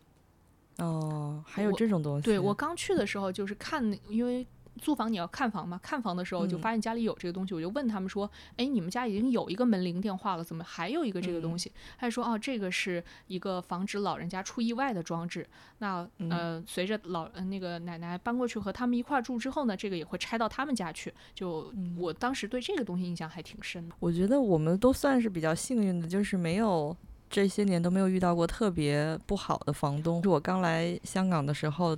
哦，还有这种东西。对我刚去的时候，就是看，因为。租房你要看房吗？看房的时候就发现家里有这个东西，我就问他们说：“哎，你们家已经有一个门铃电话了，怎么还有一个这个东西？”他就说：“哦，这个是一个防止老人家出意外的装置。那呃，随着老那个奶奶搬过去和他们一块住之后呢，这个也会拆到他们家去。就我当时对这个东西印象还挺深的。我觉得我们都算是比较幸运的，就是没有这些年都没有遇到过特别不好的房东。是我刚来香港的时候。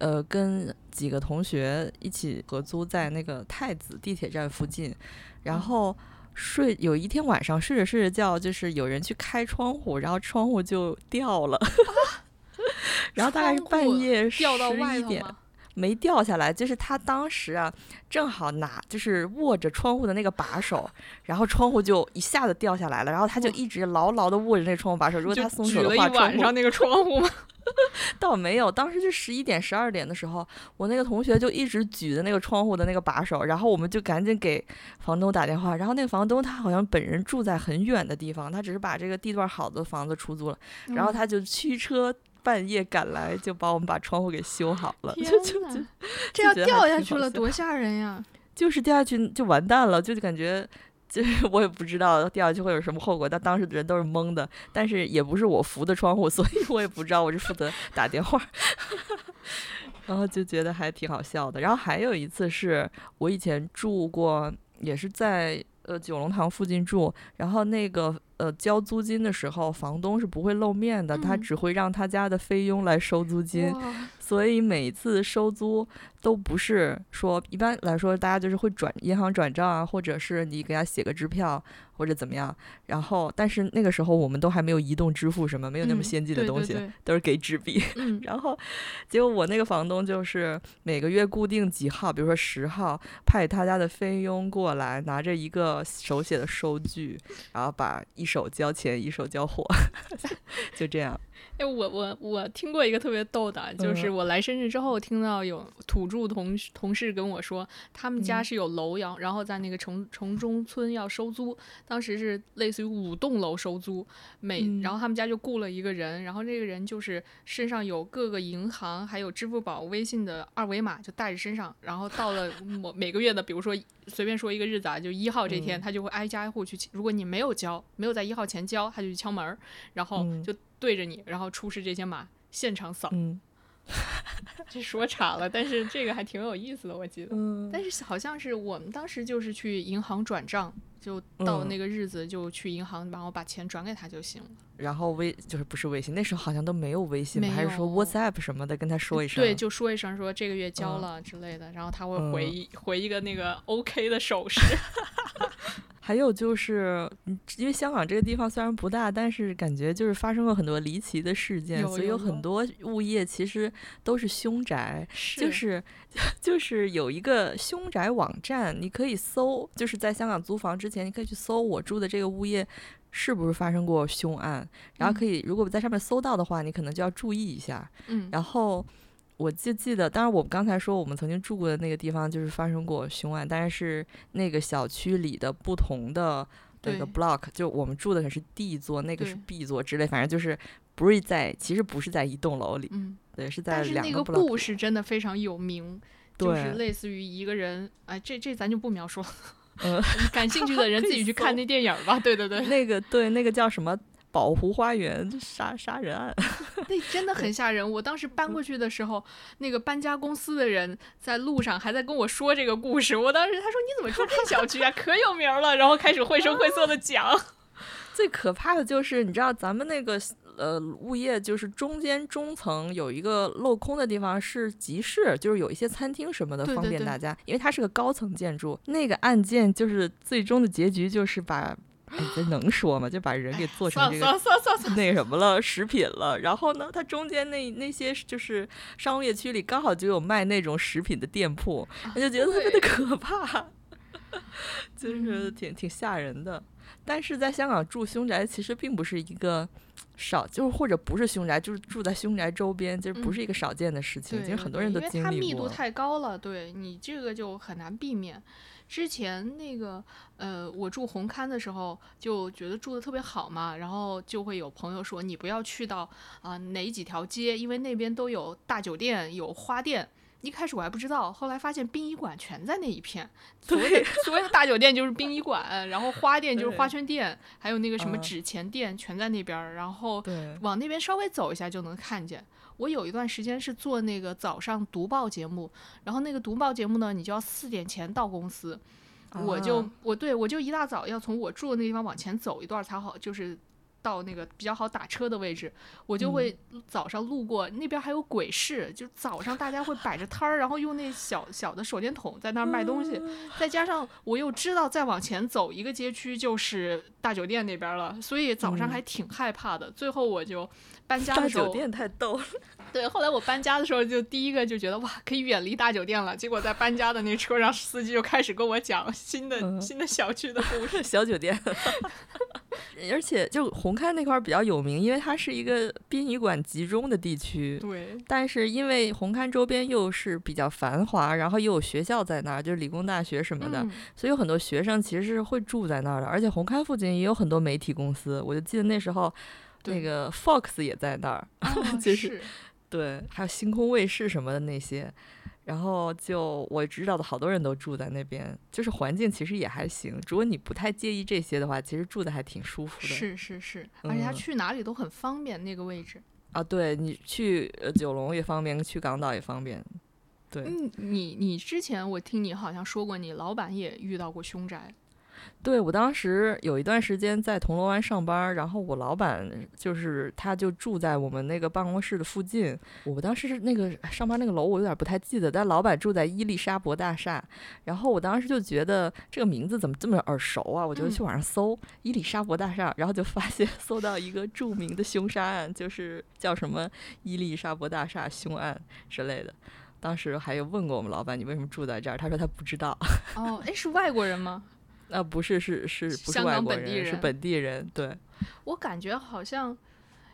呃，跟几个同学一起合租在那个太子地铁站附近，然后睡有一天晚上睡着睡着觉，就是有人去开窗户，然后窗户就掉了，*laughs* 然后大概是半夜十一点。没掉下来，就是他当时啊，正好拿就是握着窗户的那个把手，然后窗户就一下子掉下来了，然后他就一直牢牢的握着那个窗户把手。如果他松手的话，晚上那个 *laughs* 窗户吗？*laughs* 倒没有，当时就十一点十二点的时候，我那个同学就一直举着那个窗户的那个把手，然后我们就赶紧给房东打电话，然后那个房东他好像本人住在很远的地方，他只是把这个地段好的房子出租了，然后他就驱车。半夜赶来就把我们把窗户给修好了，*laughs* 就就就这要掉下去了，多吓人呀！就是掉下去就完蛋了，就感觉就是我也不知道掉下去会有什么后果，但当时的人都是懵的。但是也不是我扶的窗户，所以我也不知道，我是负责打电话，*laughs* 然后就觉得还挺好笑的。然后还有一次是我以前住过，也是在呃九龙塘附近住，然后那个。呃，交租金的时候，房东是不会露面的，他只会让他家的菲佣来收租金，所以每次收租都不是说，一般来说大家就是会转银行转账啊，或者是你给他写个支票或者怎么样，然后但是那个时候我们都还没有移动支付什么，没有那么先进的东西，都是给纸币。*laughs* 然后结果我那个房东就是每个月固定几号，比如说十号，派他家的菲佣过来，拿着一个手写的收据，然后把一。手交钱，一手交货，*laughs* 就这样。哎，我我我听过一个特别逗的，就是我来深圳之后，听到有土著同同事跟我说，他们家是有楼阳，然后在那个城城中村要收租，当时是类似于五栋楼收租，每然后他们家就雇了一个人，然后这个人就是身上有各个银行还有支付宝、微信的二维码，就带着身上，然后到了某每个月的，比如说随便说一个日子啊，就一号这天，他就会挨家挨户去，如果你没有交，没有在一号前交，他就去敲门，然后就。对着你，然后出示这些码，现场扫。嗯，*laughs* 这说岔了，但是这个还挺有意思的，我记得。嗯。但是好像是我们当时就是去银行转账，就到那个日子就去银行，然后把钱转给他就行了。然后微就是不是微信，那时候好像都没有微信，还是说 WhatsApp 什么的，跟他说一声。对，就说一声说这个月交了之类的，然后他会回回一个那个 OK 的手势。*laughs* 还有就是，因为香港这个地方虽然不大，但是感觉就是发生过很多离奇的事件，所以有很多物业其实都是凶宅。就是 *laughs* 就是有一个凶宅网站，你可以搜，就是在香港租房之前，你可以去搜我住的这个物业是不是发生过凶案，然后可以如果在上面搜到的话，你可能就要注意一下。嗯，然后。我就记得，当然我们刚才说我们曾经住过的那个地方就是发生过凶案，但是那个小区里的不同的那个 block，就我们住的可是 D 座，那个是 B 座之类，反正就是不是在，其实不是在一栋楼里，嗯，对，是在两个。那个故事真的非常有名，就是类似于一个人，哎，这这咱就不描述了，嗯，*laughs* 感兴趣的人自己去看那电影吧。对对对，那个对那个叫什么？宝湖花园杀杀人案，*laughs* 那真的很吓人。我当时搬过去的时候，那个搬家公司的人在路上还在跟我说这个故事。我当时他说：“你怎么住这小区啊？可有名了。”然后开始绘声绘色的 *laughs* 讲。*laughs* 最可怕的就是你知道，咱们那个呃物业就是中间中层有一个镂空的地方是集市，就是有一些餐厅什么的，方便大家。因为它是个高层建筑，那个案件就是最终的结局就是把。哎，这能说吗？就把人给做成这个那什么了，食品了。然后呢，它中间那那些就是商业区里刚好就有卖那种食品的店铺，我就觉得特别的可怕，*laughs* 就是挺挺吓人的。但是在香港住凶宅其实并不是一个少，就是或者不是凶宅，就是住在凶宅周边，就不是一个少见的事情。其实很多人都经历过。因为它密度太高了，对你这个就很难避免。之前那个，呃，我住红磡的时候就觉得住的特别好嘛，然后就会有朋友说你不要去到啊哪几条街，因为那边都有大酒店、有花店。一开始我还不知道，后来发现殡仪馆全在那一片。所谓的所谓的大酒店就是殡仪馆，然后花店就是花圈店，还有那个什么纸钱店全在那边，然后往那边稍微走一下就能看见。我有一段时间是做那个早上读报节目，然后那个读报节目呢，你就要四点前到公司，我就我对我就一大早要从我住的那地方往前走一段才好，就是到那个比较好打车的位置，我就会早上路过那边还有鬼市，就早上大家会摆着摊儿，然后用那小小的手电筒在那儿卖东西，再加上我又知道再往前走一个街区就是大酒店那边了，所以早上还挺害怕的。最后我就搬家的时候，大酒店太逗了。*laughs* 对，后来我搬家的时候就第一个就觉得哇，可以远离大酒店了。结果在搬家的那车上，司机就开始跟我讲新的新的小区的故事，*laughs* 小酒店。*laughs* 而且就红磡那块儿比较有名，因为它是一个殡仪馆集中的地区。对。但是因为红磡周边又是比较繁华，然后又有学校在那儿，就是理工大学什么的，所以有很多学生其实是会住在那儿的。而且红磡附近也有很多媒体公司，我就记得那时候那个 Fox 也在那儿，*laughs* 就是对，还有星空卫视什么的那些。然后就我知道的好多人都住在那边，就是环境其实也还行。如果你不太介意这些的话，其实住的还挺舒服的。是是是，而且他去哪里都很方便，那个位置。啊，对你去呃九龙也方便，去港岛也方便。对，嗯，你你之前我听你好像说过，你老板也遇到过凶宅。对我当时有一段时间在铜锣湾上班，然后我老板就是他就住在我们那个办公室的附近。我当时是那个上班那个楼我有点不太记得，但老板住在伊丽莎白大厦。然后我当时就觉得这个名字怎么这么耳熟啊？我就去网上搜伊丽莎白大厦，然后就发现搜到一个著名的凶杀案，就是叫什么伊丽莎白大厦凶案之类的。当时还有问过我们老板，你为什么住在这儿？他说他不知道。哦，哎，是外国人吗？啊，不是，是是，不是外国人，是本地人。对，我感觉好像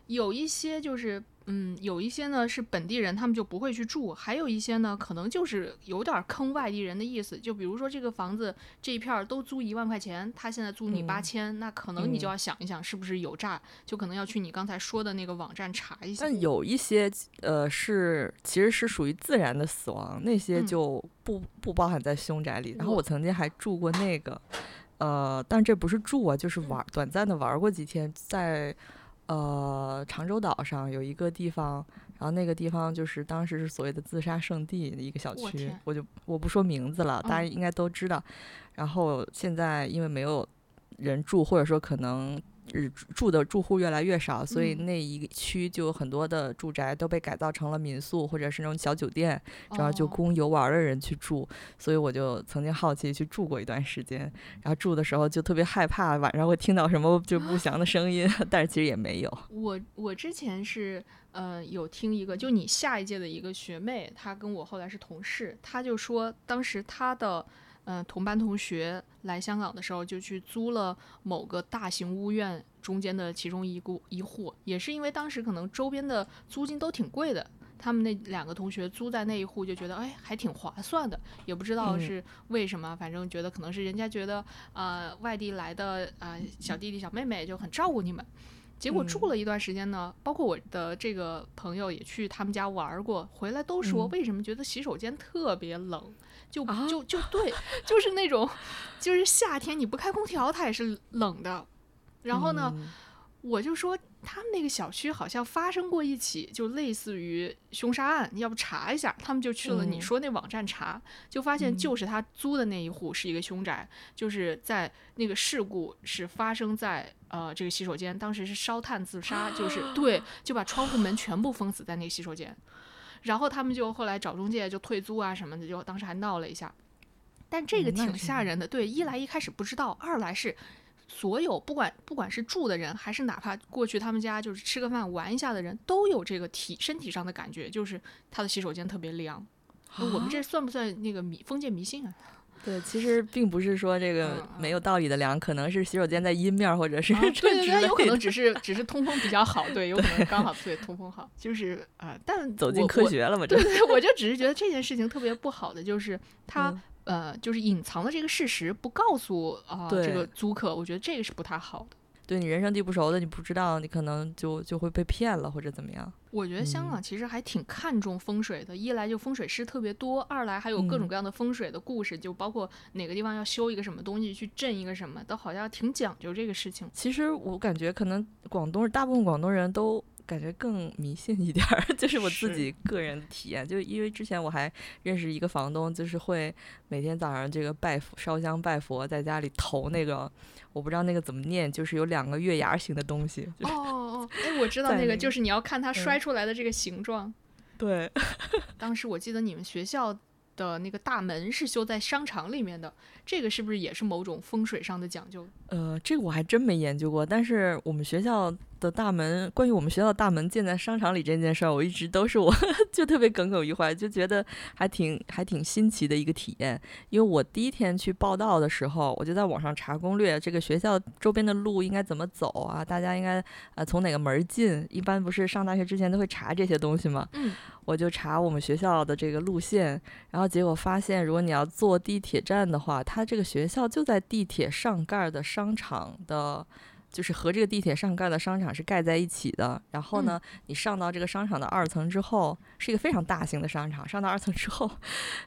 有一些就是，嗯，有一些呢是本地人，他们就不会去住；还有一些呢，可能就是有点坑外地人的意思。就比如说这个房子这一片都租一万块钱，他现在租你八千，那可能你就要想一想是不是有诈，就可能要去你刚才说的那个网站查一下。但有一些呃是其实是属于自然的死亡，那些就不不包含在凶宅里。然后我曾经还住过那个。呃，但这不是住啊，就是玩，短暂的玩过几天，在呃长洲岛上有一个地方，然后那个地方就是当时是所谓的自杀圣地的一个小区，我就我不说名字了，大家应该都知道。然后现在因为没有人住，或者说可能。住的住户越来越少，所以那一区就有很多的住宅都被改造成了民宿或者是那种小酒店，然后就供游玩的人去住。所以我就曾经好奇去住过一段时间，然后住的时候就特别害怕晚上会听到什么就不祥的声音，*laughs* 但是其实也没有。我我之前是呃有听一个，就你下一届的一个学妹，她跟我后来是同事，她就说当时她的。嗯，同班同学来香港的时候，就去租了某个大型屋苑中间的其中一户一户，也是因为当时可能周边的租金都挺贵的，他们那两个同学租在那一户就觉得，哎，还挺划算的，也不知道是为什么，反正觉得可能是人家觉得，呃，外地来的啊小弟弟小妹妹就很照顾你们，结果住了一段时间呢，包括我的这个朋友也去他们家玩过，回来都说为什么觉得洗手间特别冷。就就就对，就是那种，就是夏天你不开空调，它也是冷的。然后呢，我就说他们那个小区好像发生过一起，就类似于凶杀案，要不查一下？他们就去了你说那网站查，就发现就是他租的那一户是一个凶宅，就是在那个事故是发生在呃这个洗手间，当时是烧炭自杀，就是 *gasps* 对，就把窗户门全部封死在那个洗手间。然后他们就后来找中介就退租啊什么的，就当时还闹了一下。但这个挺吓人的，对，一来一开始不知道，二来是所有不管不管是住的人，还是哪怕过去他们家就是吃个饭玩一下的人，都有这个体身体上的感觉，就是他的洗手间特别凉。我们这算不算那个迷封建迷信啊？*laughs* 对，其实并不是说这个没有道理的凉，可能是洗手间在阴面，或者是对对 *laughs* 对，有可能只是只是通风比较好，对，有可能刚好 *laughs* 对通风好，就是啊，但走进科学了嘛，对对，我就只是觉得这件事情特别不好的，就是他呃，就是隐藏的这个事实不告诉啊这个租客，我觉得这个是不太好的。对你人生地不熟的，你不知道，你可能就就会被骗了或者怎么样。我觉得香港其实还挺看重风水的，一来就风水师特别多，二来还有各种各样的风水的故事，就包括哪个地方要修一个什么东西去镇一个什么，都好像挺讲究这个事情。其实我感觉可能广东大部分广东人都感觉更迷信一点儿，*laughs* 就是我自己个人体验。就因为之前我还认识一个房东，就是会每天早上这个拜佛、烧香拜佛，在家里投那个，我不知道那个怎么念，就是有两个月牙形的东西。哦哦，哎，我知道那个，就是你要看它摔出来的这个形状。对，*laughs* 当时我记得你们学校的那个大门是修在商场里面的，这个是不是也是某种风水上的讲究？呃，这个我还真没研究过，但是我们学校。的大门，关于我们学校大门建在商场里这件事儿，我一直都是我 *laughs* 就特别耿耿于怀，就觉得还挺还挺新奇的一个体验。因为我第一天去报道的时候，我就在网上查攻略，这个学校周边的路应该怎么走啊？大家应该呃从哪个门进？一般不是上大学之前都会查这些东西吗？嗯，我就查我们学校的这个路线，然后结果发现，如果你要坐地铁站的话，它这个学校就在地铁上盖的商场的。就是和这个地铁上盖的商场是盖在一起的，然后呢，你上到这个商场的二层之后，是一个非常大型的商场。上到二层之后，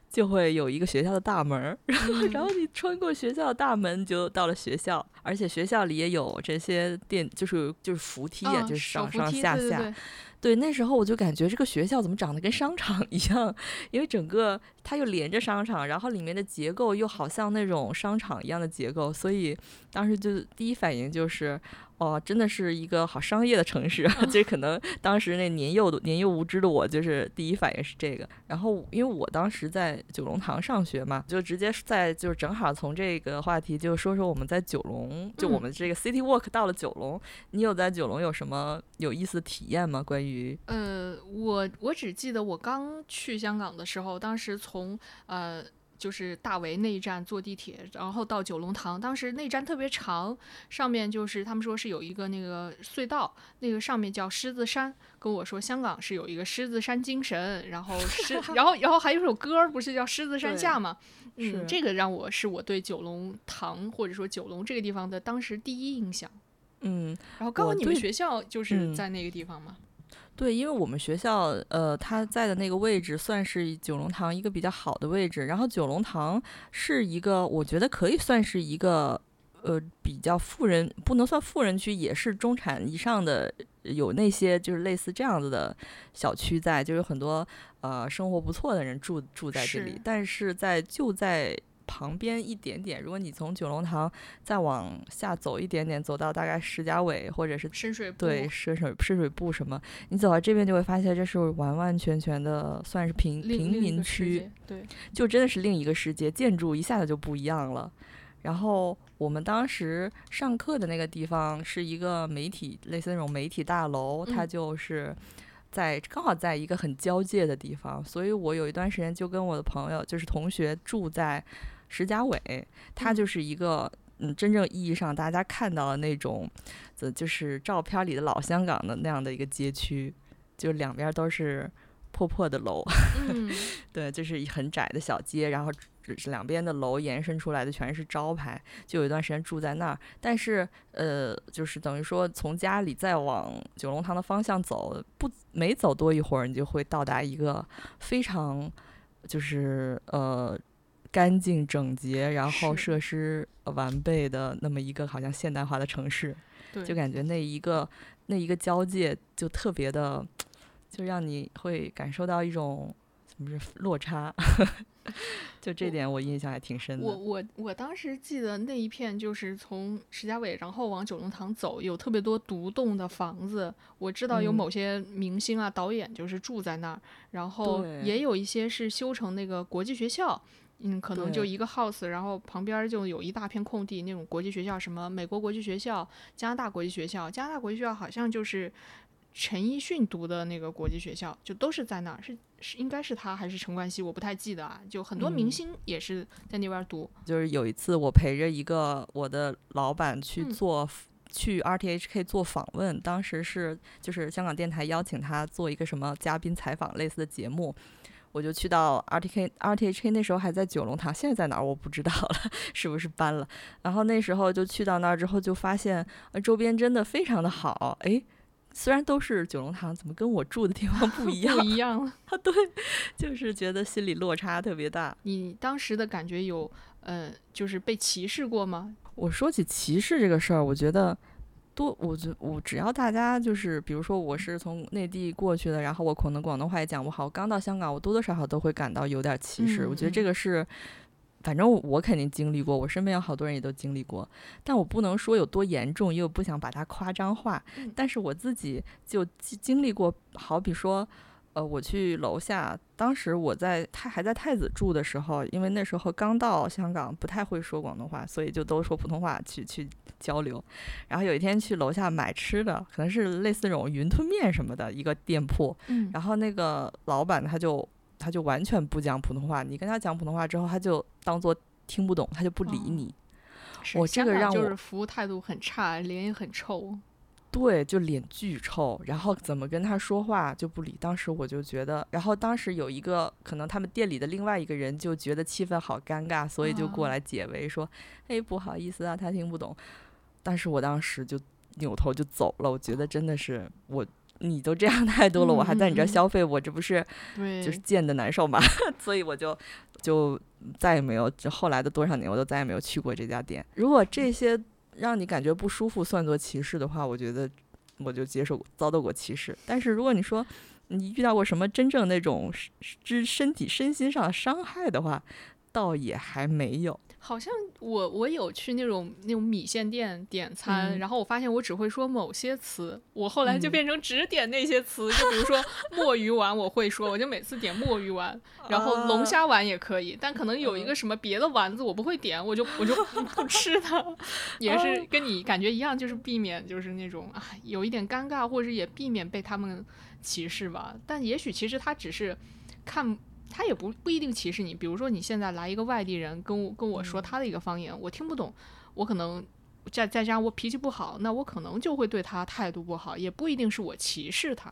就会有一个学校的大门，然 *laughs* 后然后你穿过学校的大门就到了学校，而且学校里也有这些电，就是就是扶梯啊，就是上上下下。对，那时候我就感觉这个学校怎么长得跟商场 *laughs* 一样，因为整个它又连着商场，然后里面的结构又好像那种商场一样的结构，所以当时就第一反应就是。哦，真的是一个好商业的城市，*laughs* 就可能当时那年幼的年幼无知的我，就是第一反应是这个。然后，因为我当时在九龙塘上学嘛，就直接在就是正好从这个话题就说说我们在九龙，就我们这个 City Walk 到了九龙，你有在九龙有什么有意思的体验吗？关于呃，我我只记得我刚去香港的时候，当时从呃。就是大围那一站坐地铁，然后到九龙塘。当时那站特别长，上面就是他们说是有一个那个隧道，那个上面叫狮子山。跟我说香港是有一个狮子山精神，然后狮，*laughs* 然后然后还有首歌不是叫狮子山下吗？嗯，这个让我是我对九龙塘或者说九龙这个地方的当时第一印象。嗯，然后刚好你们学校就是在那个地方吗？对，因为我们学校，呃，它在的那个位置算是九龙塘一个比较好的位置。然后九龙塘是一个，我觉得可以算是一个，呃，比较富人，不能算富人区，也是中产以上的，有那些就是类似这样子的小区在，就有很多呃生活不错的人住住在这里。但是在就在。旁边一点点，如果你从九龙塘再往下走一点点，走到大概石家尾或者是深水对深水深水埗什么，你走到这边就会发现这是完完全全的算是平平民区，对，就真的是另一个世界，建筑一下子就不一样了。然后我们当时上课的那个地方是一个媒体类似那种媒体大楼，它就是。在刚好在一个很交界的地方，所以我有一段时间就跟我的朋友，就是同学住在石家伟，他就是一个嗯真正意义上大家看到的那种，呃就是照片里的老香港的那样的一个街区，就两边都是破破的楼，*laughs* 对，就是很窄的小街，然后。是两边的楼延伸出来的全是招牌，就有一段时间住在那儿。但是，呃，就是等于说从家里再往九龙塘的方向走，不没走多一会儿，你就会到达一个非常就是呃干净整洁，然后设施完备的那么一个好像现代化的城市。就感觉那一个那一个交界就特别的，就让你会感受到一种。不是落差，*laughs* 就这点我印象还挺深的。我我我当时记得那一片就是从石家伟，然后往九龙塘走，有特别多独栋的房子。我知道有某些明星啊、导演就是住在那儿，然后也有一些是修成那个国际学校。嗯，可能就一个 house，然后旁边就有一大片空地，那种国际学校，什么美国国际学校、加拿大国际学校。加拿大国际学校好像就是。陈奕迅读的那个国际学校，就都是在那儿，是是应该是他还是陈冠希，我不太记得啊。就很多明星也是在那边读。就是有一次我陪着一个我的老板去做去 RTHK 做访问，当时是就是香港电台邀请他做一个什么嘉宾采访类似的节目，我就去到 RTK RTHK 那时候还在九龙塘，现在在哪儿我不知道了，*laughs* 是不是搬了？然后那时候就去到那儿之后，就发现呃周边真的非常的好，哎。虽然都是九龙塘，怎么跟我住的地方不一样？*laughs* 不一样了啊！*laughs* 对，就是觉得心理落差特别大。你当时的感觉有，呃，就是被歧视过吗？我说起歧视这个事儿，我觉得多，我觉我只要大家就是，比如说我是从内地过去的，然后我可能广东话也讲不好，我刚到香港，我多多少少都会感到有点歧视。我觉得这个是，反正我肯定经历过，我身边有好多人也都经历过，但我不能说有多严重，又不想把它夸张化。但是我自己就经历过，好比说。呃，我去楼下，当时我在他还在太子住的时候，因为那时候刚到香港，不太会说广东话，所以就都说普通话去去交流。然后有一天去楼下买吃的，可能是类似那种云吞面什么的一个店铺，嗯，然后那个老板他就他就完全不讲普通话，你跟他讲普通话之后，他就当做听不懂，他就不理你。我这个让我就是服务态度很差，脸也很臭。对，就脸巨臭，然后怎么跟他说话就不理。当时我就觉得，然后当时有一个可能他们店里的另外一个人就觉得气氛好尴尬，所以就过来解围说：“哎，不好意思啊，他听不懂。”但是我当时就扭头就走了。我觉得真的是我，你都这样态度了，我还在你这消费，我这不是就是贱的难受嘛？*laughs* 所以我就就再也没有，就后来的多少年，我都再也没有去过这家店。如果这些。让你感觉不舒服算作歧视的话，我觉得我就接受遭到过歧视。但是如果你说你遇到过什么真正那种之身体身心上的伤害的话，倒也还没有。好像我我有去那种那种米线店点餐，然后我发现我只会说某些词，我后来就变成只点那些词，就比如说 *laughs* 墨鱼丸我会说，我就每次点墨鱼丸，然后龙虾丸也可以，但可能有一个什么别的丸子我不会点，我就我就 *laughs* 不吃它，也是跟你感觉一样，就是避免就是那种啊有一点尴尬，或者也避免被他们歧视吧。但也许其实他只是看。他也不不一定歧视你，比如说你现在来一个外地人跟我跟我说他的一个方言，我听不懂，我可能再再加上我脾气不好，那我可能就会对他态度不好，也不一定是我歧视他，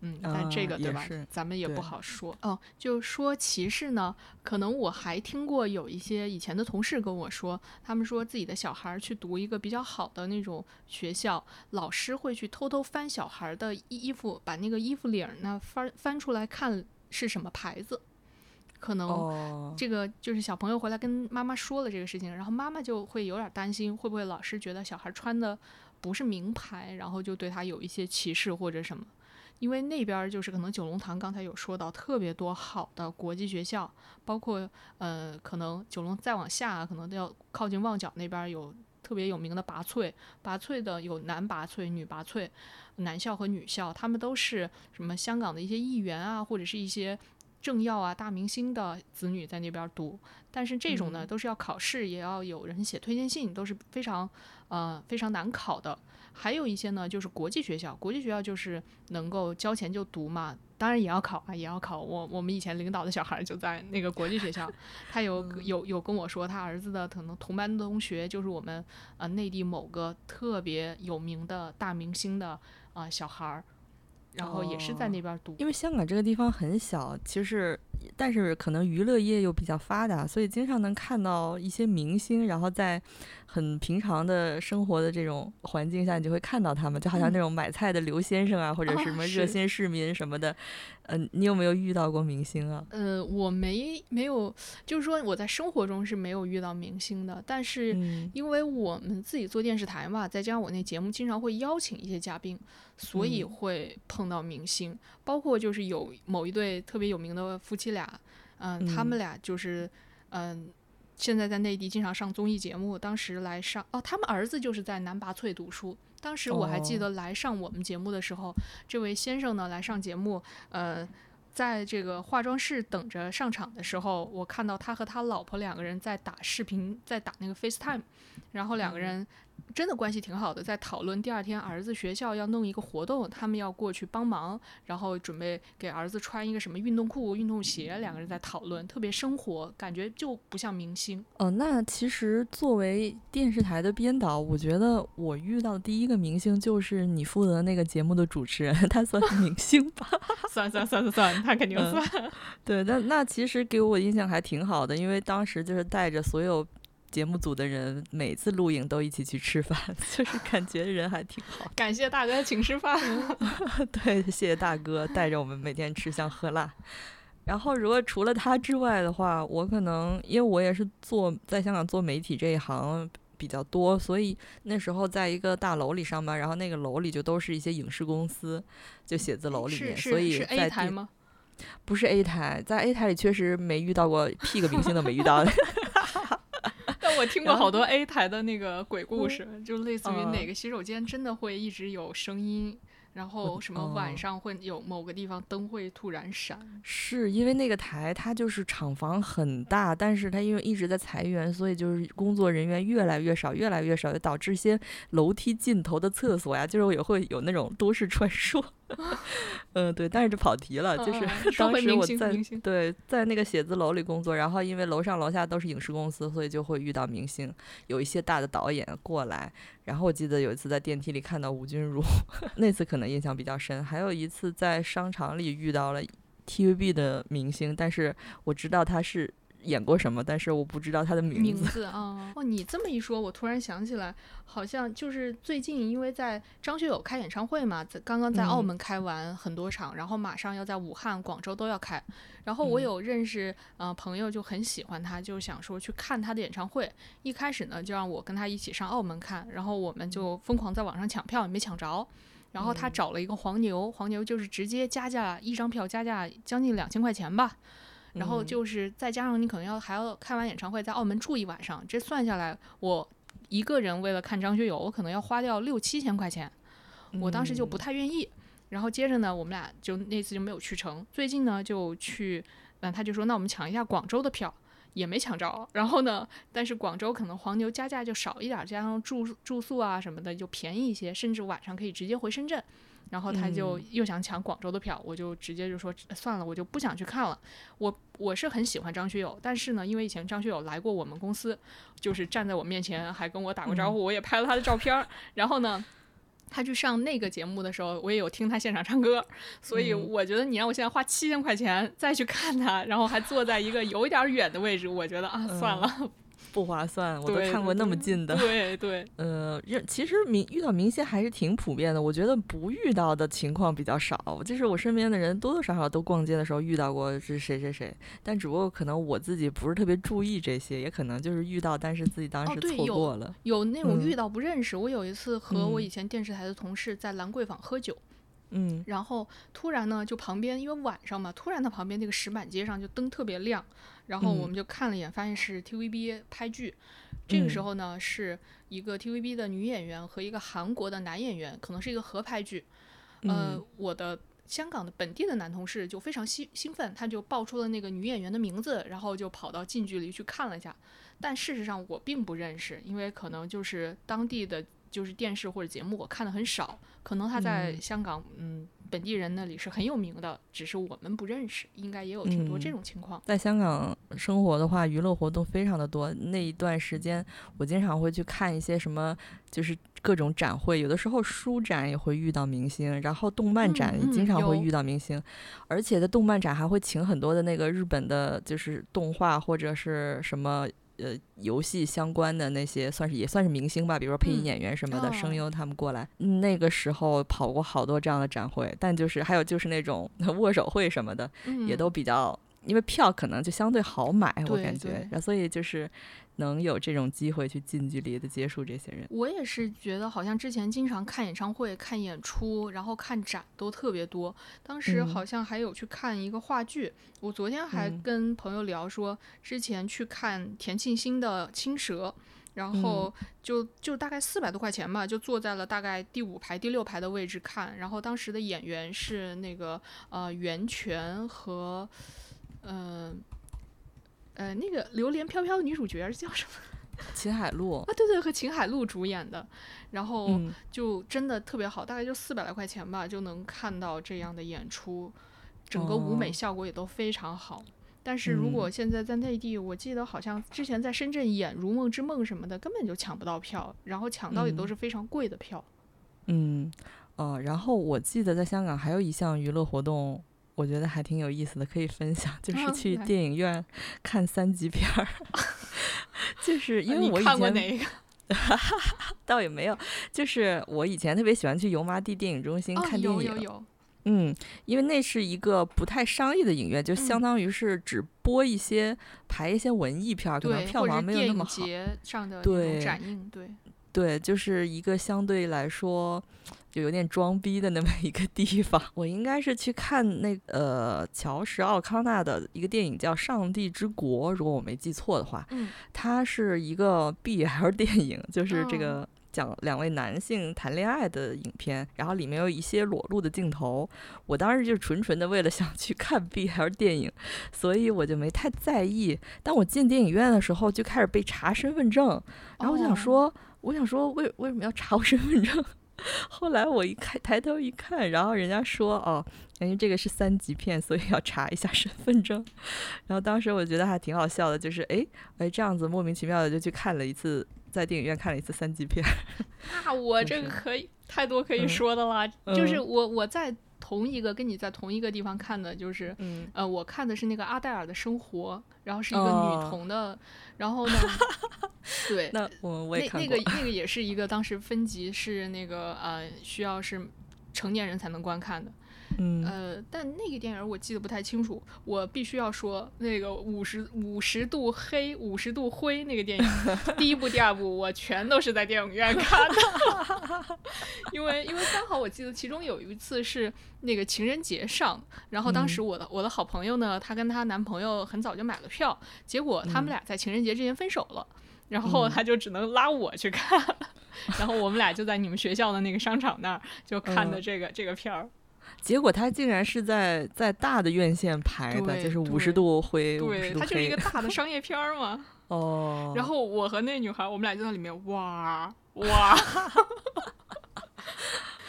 嗯，但这个对吧？咱们也不好说哦。就说歧视呢，可能我还听过有一些以前的同事跟我说，他们说自己的小孩去读一个比较好的那种学校，老师会去偷偷翻小孩的衣衣服，把那个衣服领呢翻翻出来看是什么牌子。可能这个就是小朋友回来跟妈妈说了这个事情，然后妈妈就会有点担心，会不会老师觉得小孩穿的不是名牌，然后就对他有一些歧视或者什么？因为那边就是可能九龙塘刚才有说到特别多好的国际学校，包括呃可能九龙再往下可能都要靠近旺角那边有特别有名的拔萃，拔萃的有男拔萃、女拔萃，男校和女校，他们都是什么香港的一些议员啊，或者是一些。政要啊，大明星的子女在那边读，但是这种呢，都是要考试，也要有人写推荐信，都是非常呃非常难考的。还有一些呢，就是国际学校，国际学校就是能够交钱就读嘛，当然也要考啊，也要考。我我们以前领导的小孩就在那个国际学校，他有有有跟我说，他儿子的可能同班同学就是我们呃内地某个特别有名的大明星的啊小孩儿。然后也是在那边读，因为香港这个地方很小，其实但是可能娱乐业又比较发达，所以经常能看到一些明星，然后在很平常的生活的这种环境下，你就会看到他们，就好像那种买菜的刘先生啊，或者什么热心市民什么的。嗯，你有没有遇到过明星啊？呃，我没没有，就是说我在生活中是没有遇到明星的，但是因为我们自己做电视台嘛，再加上我那节目经常会邀请一些嘉宾。所以会碰到明星，包括就是有某一对特别有名的夫妻俩，嗯，他们俩就是，嗯，现在在内地经常上综艺节目。当时来上哦，他们儿子就是在南拔萃读书。当时我还记得来上我们节目的时候，这位先生呢来上节目，呃，在这个化妆室等着上场的时候，我看到他和他老婆两个人在打视频，在打那个 FaceTime，然后两个人。真的关系挺好的，在讨论第二天儿子学校要弄一个活动，他们要过去帮忙，然后准备给儿子穿一个什么运动裤、运动鞋，两个人在讨论，特别生活，感觉就不像明星。哦，那其实作为电视台的编导，我觉得我遇到的第一个明星就是你负责那个节目的主持人，他算明星吧？*laughs* 算算算算算，他肯定算。对，那那其实给我印象还挺好的，因为当时就是带着所有。节目组的人每次录影都一起去吃饭，*laughs* 就是感觉人还挺好。*laughs* 感谢大哥请吃饭。*laughs* 对，谢谢大哥带着我们每天吃香喝辣。然后，如果除了他之外的话，我可能因为我也是做在香港做媒体这一行，比较多，所以那时候在一个大楼里上班，然后那个楼里就都是一些影视公司，就写字楼里面，所以在 A 台吗？不是 A 台，在 A 台里确实没遇到过屁个明星都没遇到。但我听过好多 A 台的那个鬼故事，就类似于哪个洗手间真的会一直有声音。然后什么晚上会有某个地方灯会突然闪？是因为那个台它就是厂房很大，但是它因为一直在裁员，所以就是工作人员越来越少，越来越少，就导致一些楼梯尽头的厕所呀，就是也会有那种都市传说。*laughs* 嗯，对，但是就跑题了，就是当时我在对在那个写字楼里工作，然后因为楼上楼下都是影视公司，所以就会遇到明星，有一些大的导演过来。然后我记得有一次在电梯里看到吴君如，*laughs* 那次可能印象比较深。还有一次在商场里遇到了 TVB 的明星，但是我知道他是。演过什么？但是我不知道他的名字。名字啊！哦，你这么一说，我突然想起来，好像就是最近，因为在张学友开演唱会嘛，在刚刚在澳门开完很多场，然后马上要在武汉、广州都要开。然后我有认识呃朋友就很喜欢他，就想说去看他的演唱会。一开始呢，就让我跟他一起上澳门看，然后我们就疯狂在网上抢票，也没抢着。然后他找了一个黄牛，黄牛就是直接加价一张票加价将近两千块钱吧。然后就是再加上你可能要还要开完演唱会在澳门住一晚上，这算下来我一个人为了看张学友，我可能要花掉六七千块钱，我当时就不太愿意。然后接着呢，我们俩就那次就没有去成。最近呢就去，嗯他就说那我们抢一下广州的票，也没抢着。然后呢，但是广州可能黄牛加价就少一点，加上住住宿啊什么的就便宜一些，甚至晚上可以直接回深圳。然后他就又想抢广州的票，我就直接就说算了，我就不想去看了。我我是很喜欢张学友，但是呢，因为以前张学友来过我们公司，就是站在我面前还跟我打过招呼，我也拍了他的照片。然后呢，他去上那个节目的时候，我也有听他现场唱歌。所以我觉得你让我现在花七千块钱再去看他，然后还坐在一个有一点远的位置，我觉得啊，算了。不划算，我都看过那么近的。对对，*laughs* 呃，其实明遇到明星还是挺普遍的。我觉得不遇到的情况比较少。就是我身边的人多多少少都逛街的时候遇到过是谁谁谁，但只不过可能我自己不是特别注意这些，也可能就是遇到，但是自己当时错过了。有那种遇到不认识。我有一次和我以前电视台的同事在兰桂坊喝酒。嗯，然后突然呢，就旁边因为晚上嘛，突然他旁边那个石板街上就灯特别亮，然后我们就看了一眼，发现是 TVB 拍剧。这个时候呢，是一个 TVB 的女演员和一个韩国的男演员，可能是一个合拍剧。呃，我的香港的本地的男同事就非常兴兴奋，他就报出了那个女演员的名字，然后就跑到近距离去看了一下。但事实上我并不认识，因为可能就是当地的。就是电视或者节目，我看的很少。可能他在香港，嗯，本地人那里是很有名的，只是我们不认识。应该也有挺多这种情况。在香港生活的话，娱乐活动非常的多。那一段时间，我经常会去看一些什么，就是各种展会。有的时候书展也会遇到明星，然后动漫展也经常会遇到明星。而且在动漫展还会请很多的那个日本的，就是动画或者是什么。呃，游戏相关的那些算是也算是明星吧，比如说配音演员什么的，声优他们过来。那个时候跑过好多这样的展会，但就是还有就是那种 *laughs* 握手会什么的，也都比较，因为票可能就相对好买，我感觉，然后所以就是。能有这种机会去近距离的接触这些人，我也是觉得好像之前经常看演唱会、看演出，然后看展都特别多。当时好像还有去看一个话剧，我昨天还跟朋友聊说，之前去看田沁鑫的《青蛇》，然后就就大概四百多块钱吧，就坐在了大概第五排、第六排的位置看。然后当时的演员是那个呃袁泉和嗯。呃，那个榴莲飘飘的女主角叫什么？*laughs* 秦海璐啊，对对，和秦海璐主演的，然后就真的特别好，大概就四百来块钱吧，就能看到这样的演出，整个舞美效果也都非常好。但是如果现在在内地，我记得好像之前在深圳演《如梦之梦》什么的，根本就抢不到票，然后抢到也都是非常贵的票。嗯，呃，然后我记得在香港还有一项娱乐活动。我觉得还挺有意思的，可以分享，就是去电影院看三级片儿。*laughs* 就是因为我以前 *laughs* 倒也没有，就是我以前特别喜欢去油麻地电影中心看电影。有有有。嗯，因为那是一个不太商业的影院，就相当于是只播一些排一些文艺片，可能票房没有那么好。上的展映，对对，就是一个相对来说就有点装逼的那么一个地方。*laughs* 我应该是去看那呃乔什奥康纳的一个电影叫《上帝之国》，如果我没记错的话，嗯，它是一个 BL 电影，就是这个。讲两位男性谈恋爱的影片，然后里面有一些裸露的镜头。我当时就纯纯的为了想去看 BL 电影，所以我就没太在意。当我进电影院的时候，就开始被查身份证，然后我想说，我想说，为为什么要查我身份证？*laughs* 后来我一看，抬头一看，然后人家说，哦，因为这个是三级片，所以要查一下身份证。然后当时我觉得还挺好笑的，就是哎哎这样子莫名其妙的就去看了一次。在电影院看了一次三级片，那我这个可以太多可以说的了。就是我我在同一个跟你在同一个地方看的，就是呃，我看的是那个阿黛尔的生活，然后是一个女童的，然后呢，*laughs* 对，那我我也看过。那那个那个也是一个当时分级是那个呃需要是成年人才能观看的。嗯。呃，但那个电影我记得不太清楚，我必须要说那个五十五十度黑五十度灰那个电影，*laughs* 第一部、第二部我全都是在电影院看的，因为因为刚好我记得其中有一次是那个情人节上，然后当时我的我的好朋友呢，她跟她男朋友很早就买了票，结果他们俩在情人节之前分手了，然后他就只能拉我去看，然后我们俩就在你们学校的那个商场那儿就看的这个这个片儿。结果他竟然是在在大的院线排的，就是五十度灰，对，它就是一个 *laughs* 大的商业片儿嘛。哦。然后我和那女孩，我们俩就在里面，哇哇。*laughs* *laughs*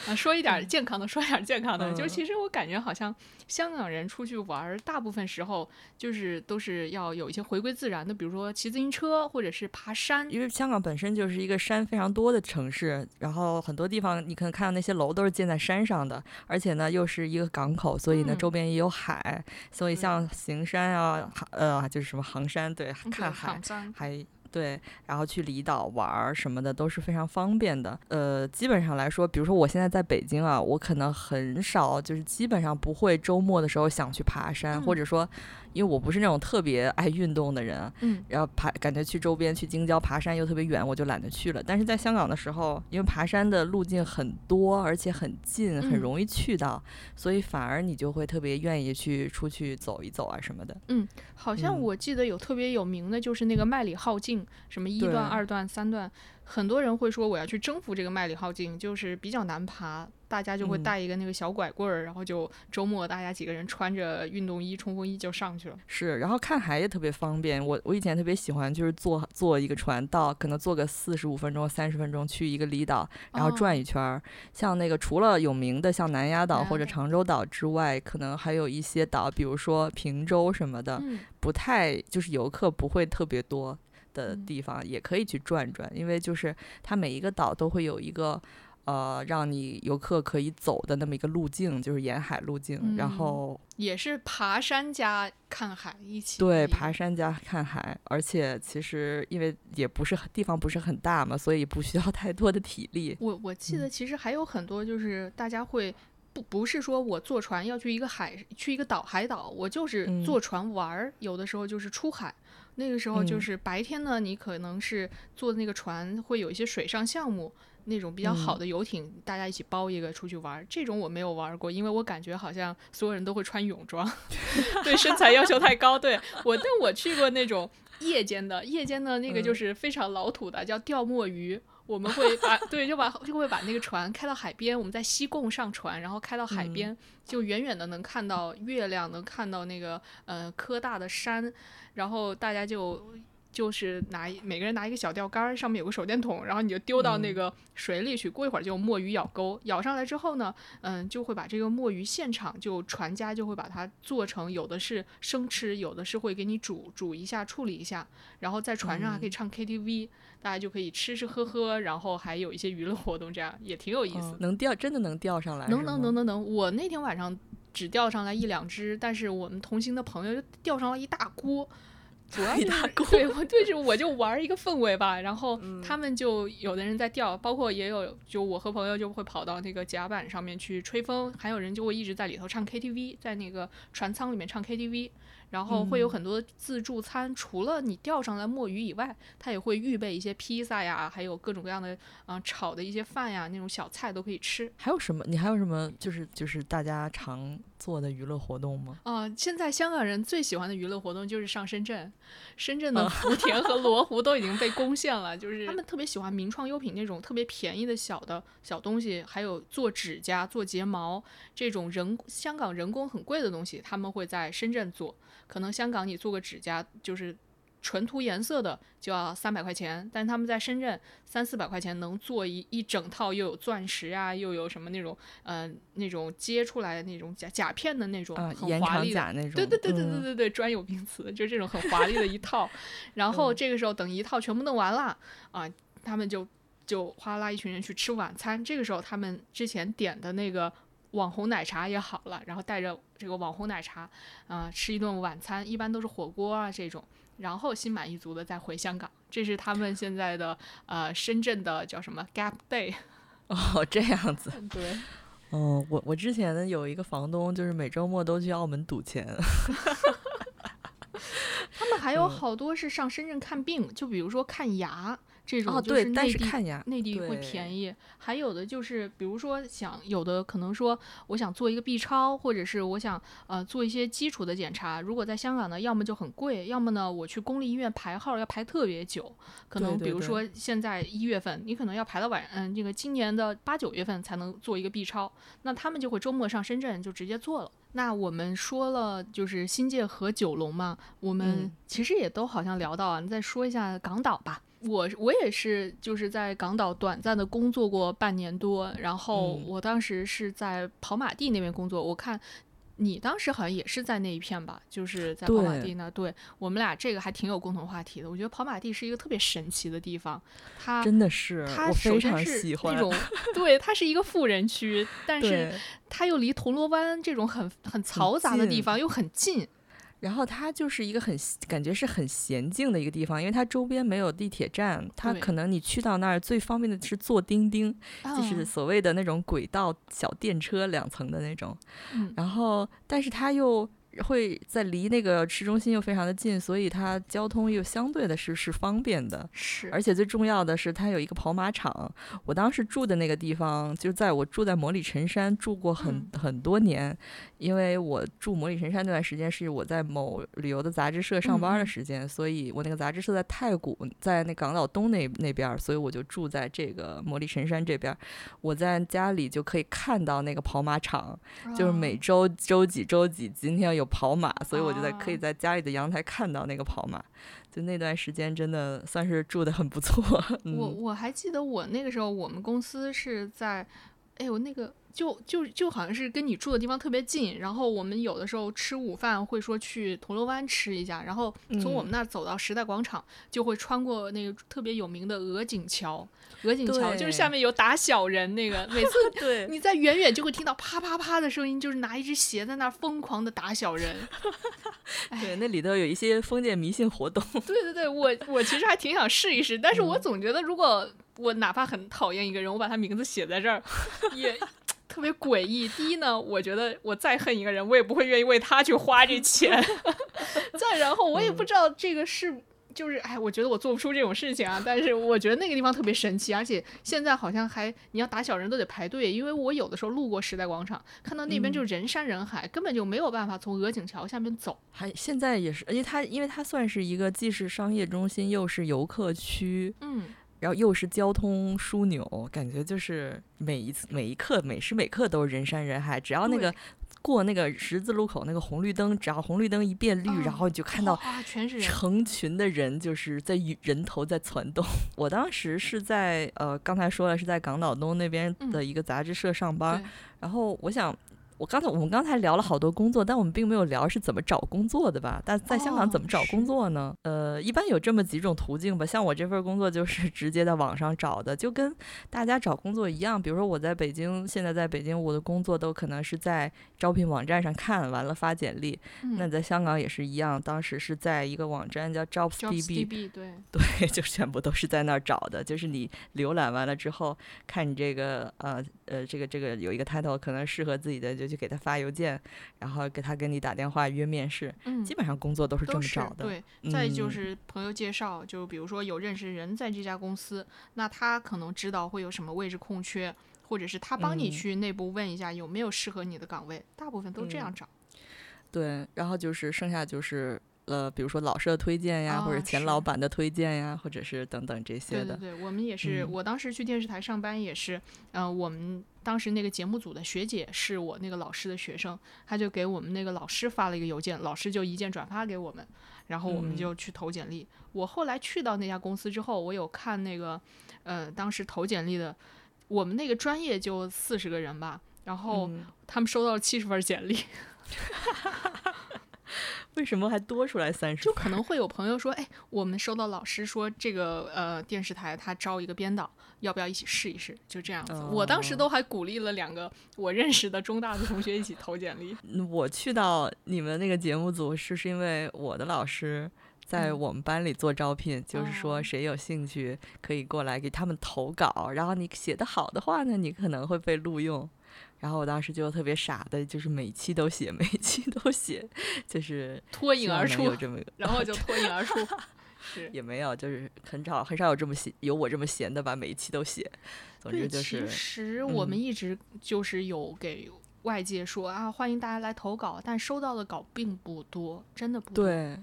啊，说一点健康的，说一点健康的，就是其实我感觉好像香港人出去玩，大部分时候就是都是要有一些回归自然的，比如说骑自行车或者是爬山。因为香港本身就是一个山非常多的城市，然后很多地方你可能看到那些楼都是建在山上的，而且呢又是一个港口，所以呢周边也有海，所以像行山啊，呃，就是什么行山，对，看海还。对，然后去离岛玩儿什么的都是非常方便的。呃，基本上来说，比如说我现在在北京啊，我可能很少，就是基本上不会周末的时候想去爬山，或者说。因为我不是那种特别爱运动的人，嗯，然后爬感觉去周边去京郊爬山又特别远，我就懒得去了。但是在香港的时候，因为爬山的路径很多，而且很近，很容易去到，所以反而你就会特别愿意去出去走一走啊什么的。嗯，好像我记得有特别有名的就是那个麦里浩径，什么一段、二段、三段。很多人会说我要去征服这个麦里浩径，就是比较难爬，大家就会带一个那个小拐棍儿，然后就周末大家几个人穿着运动衣、冲锋衣就上去了。是，然后看海也特别方便。我我以前特别喜欢就是坐坐一个船到，可能坐个四十五分钟、三十分钟去一个离岛，然后转一圈儿。像那个除了有名的像南丫岛或者长洲岛之外，可能还有一些岛，比如说平洲什么的，不太就是游客不会特别多。的地方也可以去转转，因为就是它每一个岛都会有一个呃让你游客可以走的那么一个路径，就是沿海路径，然后也是爬山加看海一起。对，爬山加看海，而且其实因为也不是地方不是很大嘛，所以不需要太多的体力。我我记得其实还有很多，就是大家会不不是说我坐船要去一个海去一个岛海岛，我就是坐船玩儿，有的时候就是出海。那个时候就是白天呢，你可能是坐那个船，会有一些水上项目，那种比较好的游艇，大家一起包一个出去玩。这种我没有玩过，因为我感觉好像所有人都会穿泳装，*laughs* 对身材要求太高。对我，但我去过那种夜间的，夜间的那个就是非常老土的，叫钓墨鱼。我们会把对，就把就会把那个船开到海边，我们在西贡上船，然后开到海边，就远远的能看到月亮，能看到那个呃科大的山。然后大家就就是拿每个人拿一个小钓竿，上面有个手电筒，然后你就丢到那个水里去，过一会儿就有墨鱼咬钩，咬上来之后呢，嗯，就会把这个墨鱼现场就船家就会把它做成，有的是生吃，有的是会给你煮煮一下处理一下，然后在船上还可以唱 KTV，大家就可以吃吃喝喝，然后还有一些娱乐活动，这样也挺有意思。能钓真的能钓上来？能能能能能，我那天晚上只钓上来一两只，但是我们同行的朋友就钓上了一大锅。主要就是对我对，着我就玩一个氛围吧。然后他们就有的人在钓，包括也有就我和朋友就会跑到那个甲板上面去吹风，还有人就会一直在里头唱 KTV，在那个船舱里面唱 KTV。然后会有很多自助餐，除了你钓上来墨鱼以外，他也会预备一些披萨呀，还有各种各样的啊炒的一些饭呀，那种小菜都可以吃。还有什么？你还有什么？就是就是大家常做的娱乐活动吗？啊，现在香港人最喜欢的娱乐活动就是上深圳，深圳的福田和 *laughs* 罗湖都已经被攻陷了，就是他们特别喜欢名创优品那种特别便宜的小的小东西，还有做指甲、做睫毛这种人香港人工很贵的东西，他们会在深圳做。可能香港你做个指甲就是纯涂颜色的就要三百块钱，但他们在深圳三四百块钱能做一一整套，又有钻石啊，又有什么那种呃那种接出来的那种甲甲片的那种很华丽的那种，对对对对对对对，专有名词就是这种很华丽的一套。*laughs* 然后这个时候等一套全部弄完了啊，他们就就哗啦一群人去吃晚餐。这个时候他们之前点的那个。网红奶茶也好了，然后带着这个网红奶茶，啊，吃一顿晚餐，一般都是火锅啊这种，然后心满意足的再回香港，这是他们现在的呃深圳的叫什么 Gap Day。哦，这样子。对。嗯，我我之前有一个房东，就是每周末都去澳门赌钱。*laughs* 他们还有好多是上深圳看病，就比如说看牙。这种就是内地内地会便宜，还有的就是比如说想有的可能说我想做一个 B 超，或者是我想呃做一些基础的检查，如果在香港呢，要么就很贵，要么呢我去公立医院排号要排特别久，可能比如说现在一月份，你可能要排到晚嗯这个今年的八九月份才能做一个 B 超，那他们就会周末上深圳就直接做了。那我们说了就是新界和九龙嘛，我们其实也都好像聊到啊，你再说一下港岛吧。我我也是，就是在港岛短暂的工作过半年多，然后我当时是在跑马地那边工作。我看你当时好像也是在那一片吧，就是在跑马地那。对我们俩这个还挺有共同话题的。我觉得跑马地是一个特别神奇的地方，它真的是，它首先是那种，*laughs* 对，它是一个富人区，但是它又离铜锣湾这种很很嘈杂的地方又很近。然后它就是一个很感觉是很娴静的一个地方，因为它周边没有地铁站，它可能你去到那儿最方便的是坐钉钉，就是所谓的那种轨道小电车两层的那种。然后，但是它又。会在离那个市中心又非常的近，所以它交通又相对的是是方便的。是，而且最重要的是它有一个跑马场。我当时住的那个地方，就在我住在魔里神山住过很很多年，因为我住魔里神山那段时间是我在某旅游的杂志社上班的时间，所以我那个杂志社在太古，在那港岛东那那边，所以我就住在这个魔里神山这边。我在家里就可以看到那个跑马场，就是每周周几周几今天有。跑马，所以我就在可以在家里的阳台看到那个跑马，就那段时间真的算是住的很不错。我我还记得我那个时候，我们公司是在，哎，我那个。就就就好像是跟你住的地方特别近，然后我们有的时候吃午饭会说去铜锣湾吃一下，然后从我们那儿走到时代广场，就会穿过那个特别有名的鹅颈桥。鹅颈桥就是下面有打小人那个，每次 *laughs* 对你在远远就会听到啪啪啪的声音，就是拿一只鞋在那儿疯狂的打小人。*laughs* 对，那里头有一些封建迷信活动。*laughs* 对对对，我我其实还挺想试一试，但是我总觉得如果我哪怕很讨厌一个人，我把他名字写在这儿，也。特别诡异。第一呢，我觉得我再恨一个人，我也不会愿意为他去花这钱。再然后，我也不知道这个是就是哎，我觉得我做不出这种事情啊。但是我觉得那个地方特别神奇，而且现在好像还你要打小人都得排队，因为我有的时候路过时代广场，看到那边就人山人海，根本就没有办法从鹅颈桥下面走。还现在也是，而且它因为它算是一个既是商业中心又是游客区。嗯。然后又是交通枢纽，感觉就是每一次每一刻每时每刻都是人山人海。只要那个过那个十字路口那个红绿灯，只要红绿灯一变绿，然后你就看到全是成群的人，就是在人头在攒动。*laughs* 我当时是在呃刚才说了是在港岛东那边的一个杂志社上班，然后我想。我刚才我们刚才聊了好多工作，但我们并没有聊是怎么找工作的吧？但在香港怎么找工作呢？呃，一般有这么几种途径吧。像我这份工作就是直接在网上找的，就跟大家找工作一样。比如说我在北京，现在在北京，我的工作都可能是在招聘网站上看完了发简历。那在香港也是一样，当时是在一个网站叫 JobsDB，对对，就全部都是在那儿找的。就是你浏览完了之后，看你这个呃呃这个这个有一个 title 可能适合自己的，就去给他发邮件，然后给他跟你打电话约面试。嗯，基本上工作都是这么找的。对，再就是朋友介绍，就比如说有认识人在这家公司，那他可能知道会有什么位置空缺，或者是他帮你去内部问一下有没有适合你的岗位，大部分都这样找。对，然后就是剩下就是。呃，比如说老师的推荐呀，或者前老板的推荐呀，或者是等等这些的。对对对，我们也是。我当时去电视台上班也是，嗯，我们当时那个节目组的学姐是我那个老师的学生，他就给我们那个老师发了一个邮件，老师就一键转发给我们，然后我们就去投简历。我后来去到那家公司之后，我有看那个，呃，当时投简历的，我们那个专业就四十个人吧，然后他们收到了七十份简历。*laughs* *laughs* 为什么还多出来三十？就可能会有朋友说，哎，我们收到老师说这个呃电视台他招一个编导，要不要一起试一试？就这样子。我当时都还鼓励了两个我认识的中大的同学一起投简历。*laughs* 我去到你们那个节目组是是因为我的老师在我们班里做招聘，就是说谁有兴趣可以过来给他们投稿，然后你写的好的话呢，你可能会被录用。然后我当时就特别傻的，就是每期都写，*laughs* 每期都写，就是脱颖而出，有这么个，*laughs* 然后就脱颖而出，*laughs* 是也没有，就是很少很少有这么闲，有我这么闲的把每一期都写。总之就是，其实我们一直就是有给外界说啊，欢迎大家来投稿，但收到的稿并不多，真的不多。对。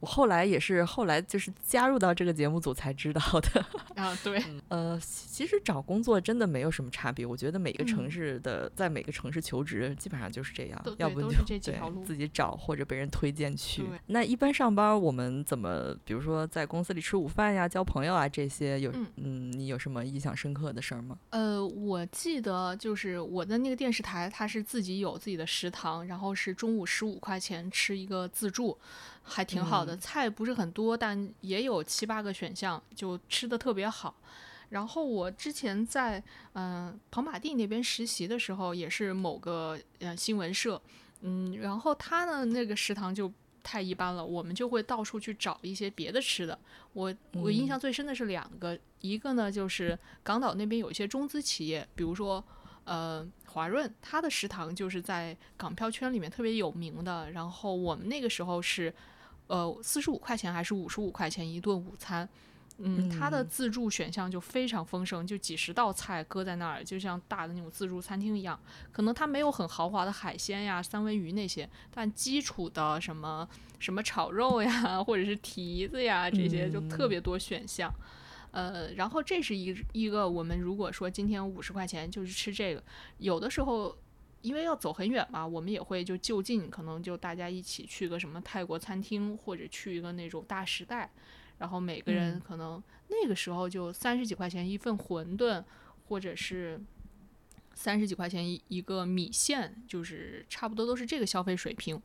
我后来也是后来就是加入到这个节目组才知道的 *laughs* 啊，对，呃，其实找工作真的没有什么差别。我觉得每个城市的在每个城市求职基本上就是这样，要不就对自己找或者被人推荐去。那一般上班我们怎么，比如说在公司里吃午饭呀、交朋友啊这些，有嗯，你有什么印象深刻的事儿吗？呃，我记得就是我的那个电视台，它是自己有自己的食堂，然后是中午十五块钱吃一个自助。还挺好的，菜不是很多，但也有七八个选项，就吃的特别好。然后我之前在嗯跑马地那边实习的时候，也是某个呃新闻社，嗯，然后他呢那个食堂就太一般了，我们就会到处去找一些别的吃的。我我印象最深的是两个，一个呢就是港岛那边有一些中资企业，比如说呃华润，它的食堂就是在港票圈里面特别有名的。然后我们那个时候是。呃，四十五块钱还是五十五块钱一顿午餐？嗯，它的自助选项就非常丰盛，就几十道菜搁在那儿，就像大的那种自助餐厅一样。可能它没有很豪华的海鲜呀、三文鱼那些，但基础的什么什么炒肉呀，或者是蹄子呀这些，就特别多选项。呃，然后这是一一个我们如果说今天五十块钱就是吃这个，有的时候。因为要走很远嘛，我们也会就就近，可能就大家一起去个什么泰国餐厅，或者去一个那种大时代，然后每个人可能那个时候就三十几块钱一份馄饨，或者是三十几块钱一一个米线，就是差不多都是这个消费水平。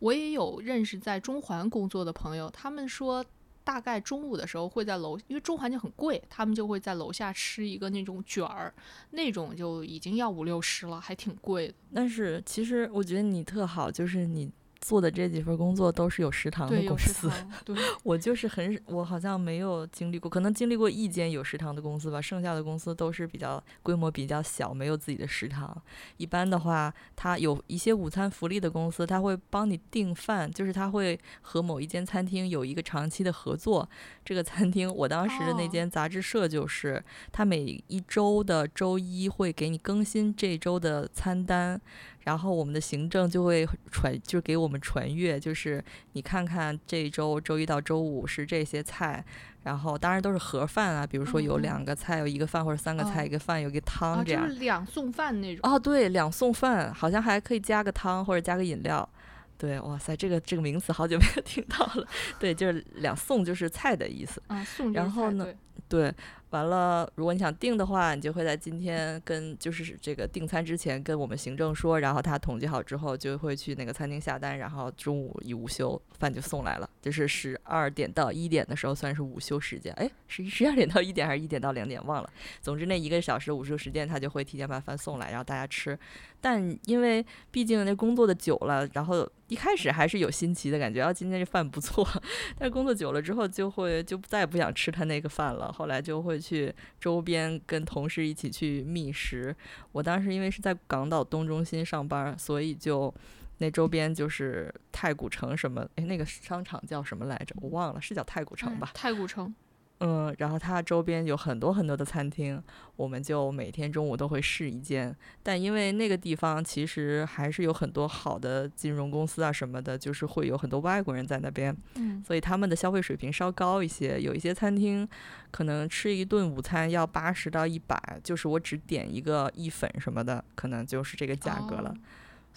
我也有认识在中环工作的朋友，他们说。大概中午的时候会在楼，因为中环就很贵，他们就会在楼下吃一个那种卷儿，那种就已经要五六十了，还挺贵的。但是其实我觉得你特好，就是你。做的这几份工作都是有食堂的公司，对，*laughs* 我就是很，我好像没有经历过，可能经历过一间有食堂的公司吧，剩下的公司都是比较规模比较小，没有自己的食堂。一般的话，他有一些午餐福利的公司，他会帮你订饭，就是他会和某一间餐厅有一个长期的合作。这个餐厅，我当时的那间杂志社就是，他每一周的周一会给你更新这周的餐单。然后我们的行政就会传，就给我们传阅，就是你看看这一周周一到周五是这些菜，然后当然都是盒饭啊，比如说有两个菜，有一个饭或者三个菜，一个饭有一个汤这样。就是两送饭那种。哦，对，两送饭，好像还可以加个汤或者加个饮料。对，哇塞，这个这个名词好久没有听到了。*laughs* 对，就是两送就是菜的意思。啊，送然后呢，对，完了，如果你想订的话，你就会在今天跟就是这个订餐之前跟我们行政说，然后他统计好之后就会去那个餐厅下单，然后中午一午休饭就送来了，就是十二点到一点的时候算是午休时间，哎，十十二点到一点还是一点到两点忘了，总之那一个小时午休时间他就会提前把饭送来，然后大家吃。但因为毕竟那工作的久了，然后一开始还是有新奇的感觉，啊，今天这饭不错。*laughs* 但工作久了之后，就会就再也不想吃他那个饭了。后来就会去周边跟同事一起去觅食。我当时因为是在港岛东中心上班，所以就那周边就是太古城什么，哎，那个商场叫什么来着？我忘了，是叫太古城吧？太古城。嗯，然后它周边有很多很多的餐厅，我们就每天中午都会试一间。但因为那个地方其实还是有很多好的金融公司啊什么的，就是会有很多外国人在那边，嗯，所以他们的消费水平稍高一些。有一些餐厅可能吃一顿午餐要八十到一百，就是我只点一个意粉什么的，可能就是这个价格了。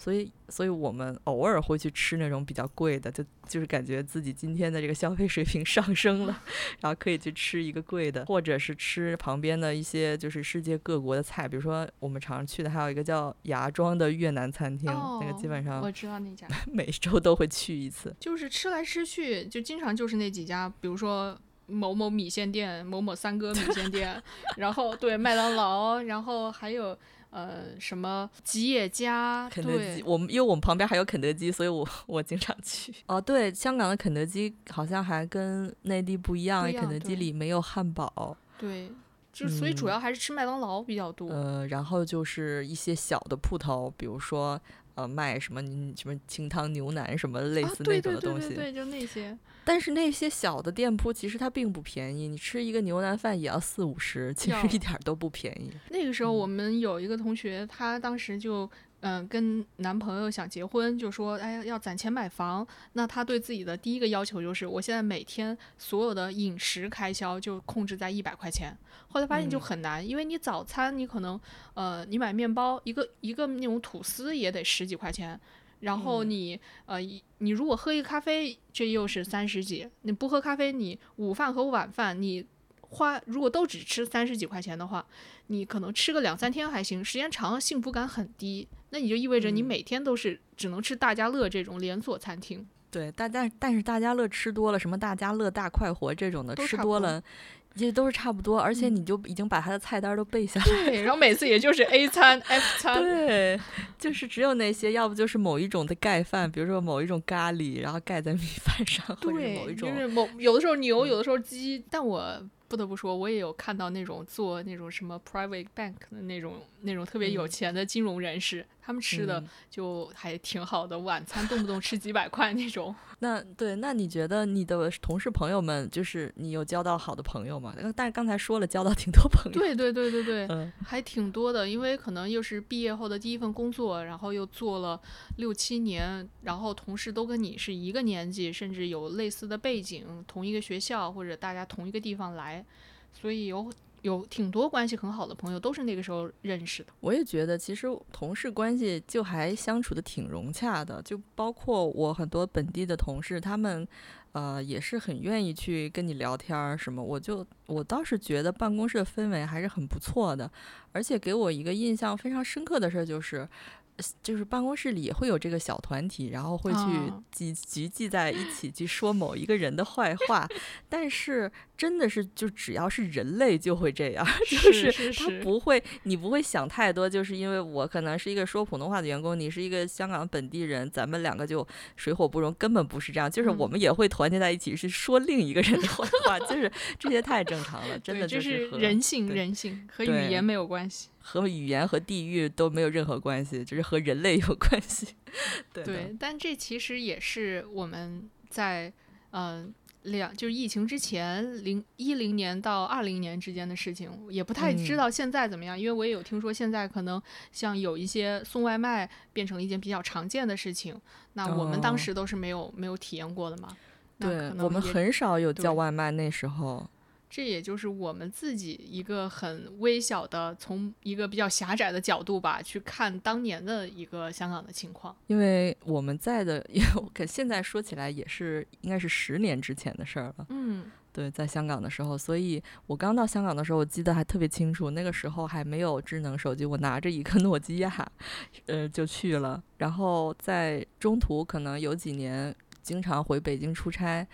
所以，所以我们偶尔会去吃那种比较贵的，就就是感觉自己今天的这个消费水平上升了，*laughs* 然后可以去吃一个贵的，或者是吃旁边的一些就是世界各国的菜，比如说我们常去的还有一个叫芽庄的越南餐厅，那个基本上我知道那家，*laughs* 每周都会去一次。就是吃来吃去，就经常就是那几家，比如说某某米线店、某某三哥米线店，*laughs* 然后对麦当劳，然后还有。呃，什么吉野家、肯德基，我们因为我们旁边还有肯德基，所以我我经常去。*laughs* 哦，对，香港的肯德基好像还跟内地不一样，肯德基里没有汉堡。对，就所以主要还是吃麦当劳比较多。呃，然后就是一些小的铺头，比如说。呃，卖什么什么清汤牛腩什么类似那种的东西，对，就那些。但是那些小的店铺其实它并不便宜，你吃一个牛腩饭也要四五十，其实一点都不便宜。那个时候我们有一个同学，他当时就。嗯，跟男朋友想结婚，就说哎要攒钱买房。那他对自己的第一个要求就是，我现在每天所有的饮食开销就控制在一百块钱。后来发现就很难，因为你早餐你可能呃你买面包一个一个那种吐司也得十几块钱，然后你呃你如果喝一个咖啡这又是三十几，你不喝咖啡你午饭和晚饭你。花如果都只吃三十几块钱的话，你可能吃个两三天还行，时间长了幸福感很低。那你就意味着你每天都是只能吃大家乐这种连锁餐厅。对，大家但是大家乐吃多了，什么大家乐、大快活这种的吃多了，也都是差不多。而且你就已经把它的菜单都背下来。对，*laughs* 然后每次也就是 A 餐、F 餐。对，就是只有那些，要不就是某一种的盖饭，比如说某一种咖喱，然后盖在米饭上，或者某一种，就是某有的时候牛，有的时候鸡。但我。不得不说，我也有看到那种做那种什么 private bank 的那种那种特别有钱的金融人士。他们吃的就还挺好的，晚餐动不动吃几百块那种。*laughs* 那对，那你觉得你的同事朋友们，就是你有交到好的朋友吗？但是刚才说了，交到挺多朋友。对对对对对，嗯，还挺多的。因为可能又是毕业后的第一份工作，然后又做了六七年，然后同事都跟你是一个年纪，甚至有类似的背景，同一个学校或者大家同一个地方来，所以有。有挺多关系很好的朋友，都是那个时候认识的。我也觉得，其实同事关系就还相处的挺融洽的，就包括我很多本地的同事，他们呃也是很愿意去跟你聊天儿什么。我就我倒是觉得办公室的氛围还是很不错的，而且给我一个印象非常深刻的事儿就是。就是办公室里也会有这个小团体，然后会去集聚集在一起去说某一个人的坏话，*laughs* 但是真的是就只要是人类就会这样，*laughs* 就是他不会，你不会想太多，就是因为我可能是一个说普通话的员工，你是一个香港本地人，咱们两个就水火不容，根本不是这样，就是我们也会团结在一起去说另一个人的坏话，*laughs* 就是这些太正常了，真的就是人性，人性和语言没有关系。和语言和地域都没有任何关系，就是和人类有关系。*laughs* 对，但这其实也是我们在嗯两就是疫情之前零一零年到二零年之间的事情，也不太知道现在怎么样。因为我也有听说，现在可能像有一些送外卖变成了一件比较常见的事情。那我们当时都是没有没有体验过的嘛？对，我们很少有叫外卖那时候。这也就是我们自己一个很微小的，从一个比较狭窄的角度吧，去看当年的一个香港的情况。因为我们在的，因为我现在说起来也是应该是十年之前的事儿了。嗯，对，在香港的时候，所以我刚到香港的时候，我记得还特别清楚，那个时候还没有智能手机，我拿着一个 *laughs* 诺基亚，呃，就去了。然后在中途可能有几年经常回北京出差。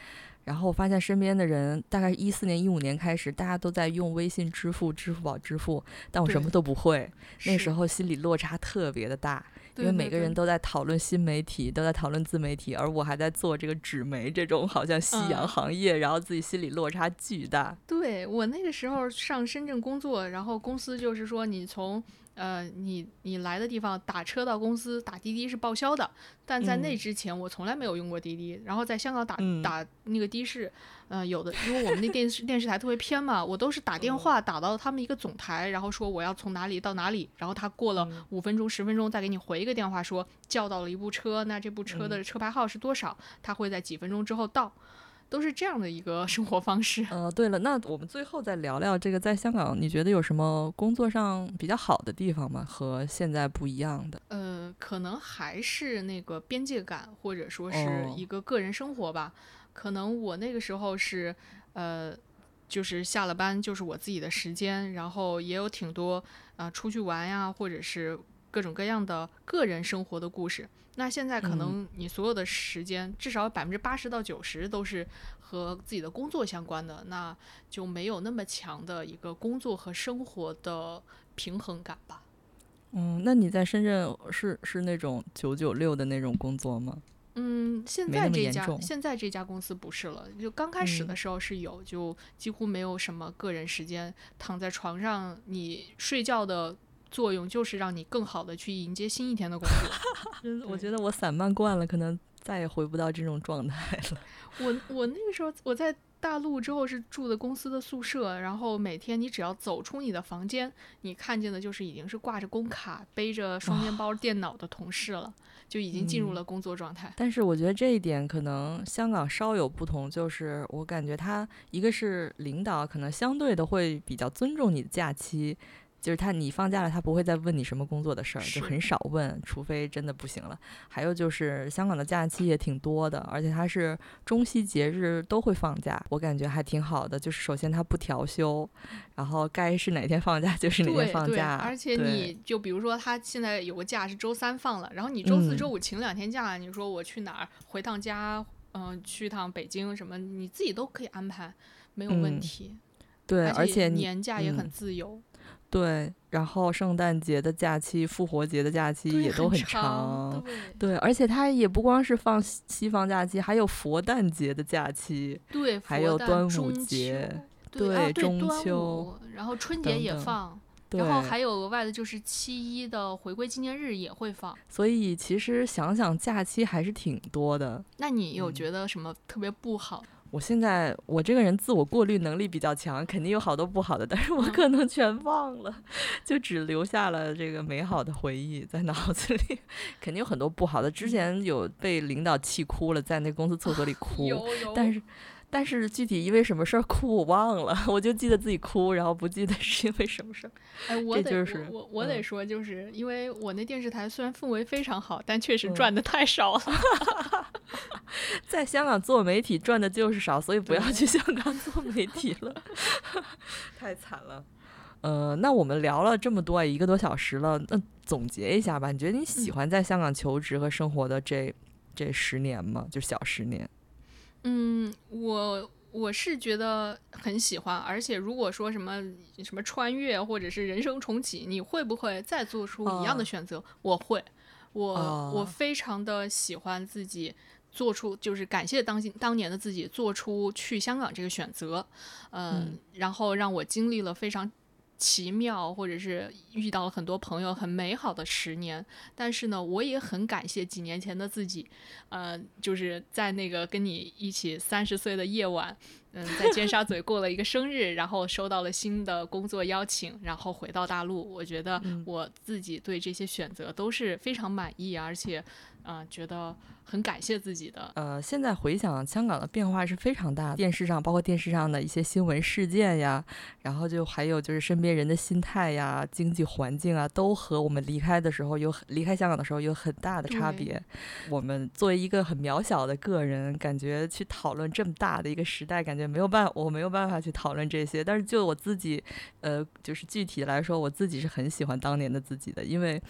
然后我发现身边的人，大概一四年、一五年开始，大家都在用微信支付、支付宝支付，但我什么都不会。那时候心理落差特别的大，因为每个人都在讨论新媒体，都在讨论自媒体，而我还在做这个纸媒这种好像夕阳行业，然后自己心理落差巨大。对我那个时候上深圳工作，然后公司就是说你从。呃，你你来的地方打车到公司打滴滴是报销的，但在那之前我从来没有用过滴滴。然后在香港打打那个的士，呃，有的因为我们那电视电视台特别偏嘛，我都是打电话打到他们一个总台，然后说我要从哪里到哪里，然后他过了五分钟十分钟再给你回一个电话说叫到了一部车，那这部车的车牌号是多少？他会在几分钟之后到。都是这样的一个生活方式。呃，对了，那我们最后再聊聊这个，在香港，你觉得有什么工作上比较好的地方吗？和现在不一样的？呃，可能还是那个边界感，或者说是一个个人生活吧。可能我那个时候是，呃，就是下了班就是我自己的时间，然后也有挺多啊出去玩呀，或者是各种各样的个人生活的故事。那现在可能你所有的时间，至少百分之八十到九十都是和自己的工作相关的，那就没有那么强的一个工作和生活的平衡感吧。嗯，那你在深圳是是那种九九六的那种工作吗？嗯，现在这家现在这家公司不是了，就刚开始的时候是有，就几乎没有什么个人时间，躺在床上你睡觉的。作用就是让你更好的去迎接新一天的工作。*laughs* 我觉得我散漫惯了，可能再也回不到这种状态了。*laughs* 我我那个时候我在大陆之后是住的公司的宿舍，然后每天你只要走出你的房间，你看见的就是已经是挂着工卡、背着双肩包电脑的同事了，就已经进入了工作状态。但是我觉得这一点可能香港稍有不同，就是我感觉他一个是领导可能相对的会比较尊重你的假期。就是他，你放假了，他不会再问你什么工作的事儿，就很少问，除非真的不行了。还有就是香港的假期也挺多的，而且它是中西节日都会放假，我感觉还挺好的。就是首先它不调休，然后该是哪天放假就是哪天放假。而且你就比如说他现在有个假是周三放了，然后你周四周五请两天假，你说我去哪儿回趟家，嗯，去趟北京什么，你自己都可以安排，没有问题。对，而且年假也很自由。对，然后圣诞节的假期、复活节的假期也都很长。对，而且它也不光是放西方假期，还有佛诞节的假期。对，还有端午节。对，中秋。然后春节也放。然后还有额外的，就是七一的回归纪念日也会放。所以其实想想，假期还是挺多的。那你有觉得什么特别不好？我现在我这个人自我过滤能力比较强，肯定有好多不好的，但是我可能全忘了，就只留下了这个美好的回忆在脑子里。*laughs* 肯定有很多不好的，之前有被领导气哭了，在那公司厕所里哭，*laughs* 但是但是具体因为什么事儿哭我忘了，我就记得自己哭，然后不记得是因为什么事儿。哎，我得我我得说，就是因为我那电视台虽然氛围非常好，但确实赚的太少了。*laughs* 在香港做媒体赚的就是少，所以不要去香港做媒体了，*laughs* 太惨了。呃，那我们聊了这么多，一个多小时了，那总结一下吧。你觉得你喜欢在香港求职和生活的这这十年吗？就小十年。嗯，我我是觉得很喜欢，而且如果说什么什么穿越或者是人生重启，你会不会再做出一样的选择？我会，我我非常的喜欢自己。做出就是感谢当当年的自己做出去香港这个选择，嗯，然后让我经历了非常奇妙，或者是遇到了很多朋友，很美好的十年。但是呢，我也很感谢几年前的自己，呃，就是在那个跟你一起三十岁的夜晚，嗯，在尖沙咀过了一个生日，然后收到了新的工作邀请，然后回到大陆。我觉得我自己对这些选择都是非常满意，而且。啊觉得很感谢自己的？呃，现在回想香港的变化是非常大的，电视上包括电视上的一些新闻事件呀，然后就还有就是身边人的心态呀、经济环境啊，都和我们离开的时候有离开香港的时候有很大的差别。我们作为一个很渺小的个人，感觉去讨论这么大的一个时代，感觉没有办我没有办法去讨论这些。但是就我自己，呃，就是具体来说，我自己是很喜欢当年的自己的，因为。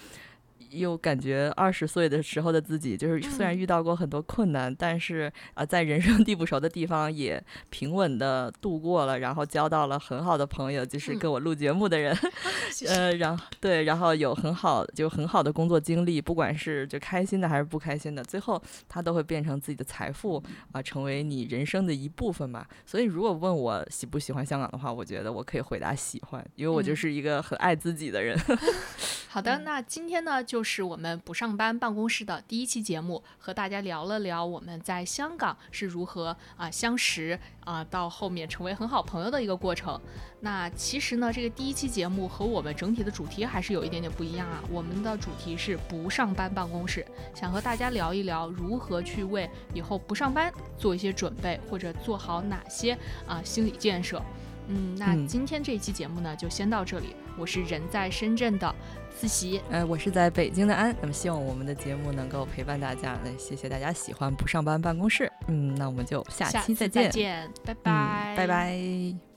又感觉二十岁的时候的自己，就是虽然遇到过很多困难，但是啊，在人生地不熟的地方也平稳的度过了，然后交到了很好的朋友，就是跟我录节目的人，*laughs* 呃，然后对，然后有很好就很好的工作经历，不管是就开心的还是不开心的，最后他都会变成自己的财富啊，成为你人生的一部分嘛。所以如果问我喜不喜欢香港的话，我觉得我可以回答喜欢，因为我就是一个很爱自己的人。*laughs* 好的，那今天呢，就是我们不上班办公室的第一期节目，和大家聊了聊我们在香港是如何啊相识啊，到后面成为很好朋友的一个过程。那其实呢，这个第一期节目和我们整体的主题还是有一点点不一样啊。我们的主题是不上班办公室，想和大家聊一聊如何去为以后不上班做一些准备，或者做好哪些啊心理建设。嗯，那今天这一期节目呢，就先到这里。我是人在深圳的思琪，呃，我是在北京的安。那么希望我们的节目能够陪伴大家。那谢谢大家喜欢不上班办公室。嗯，那我们就下期再见，再见，拜拜，拜拜。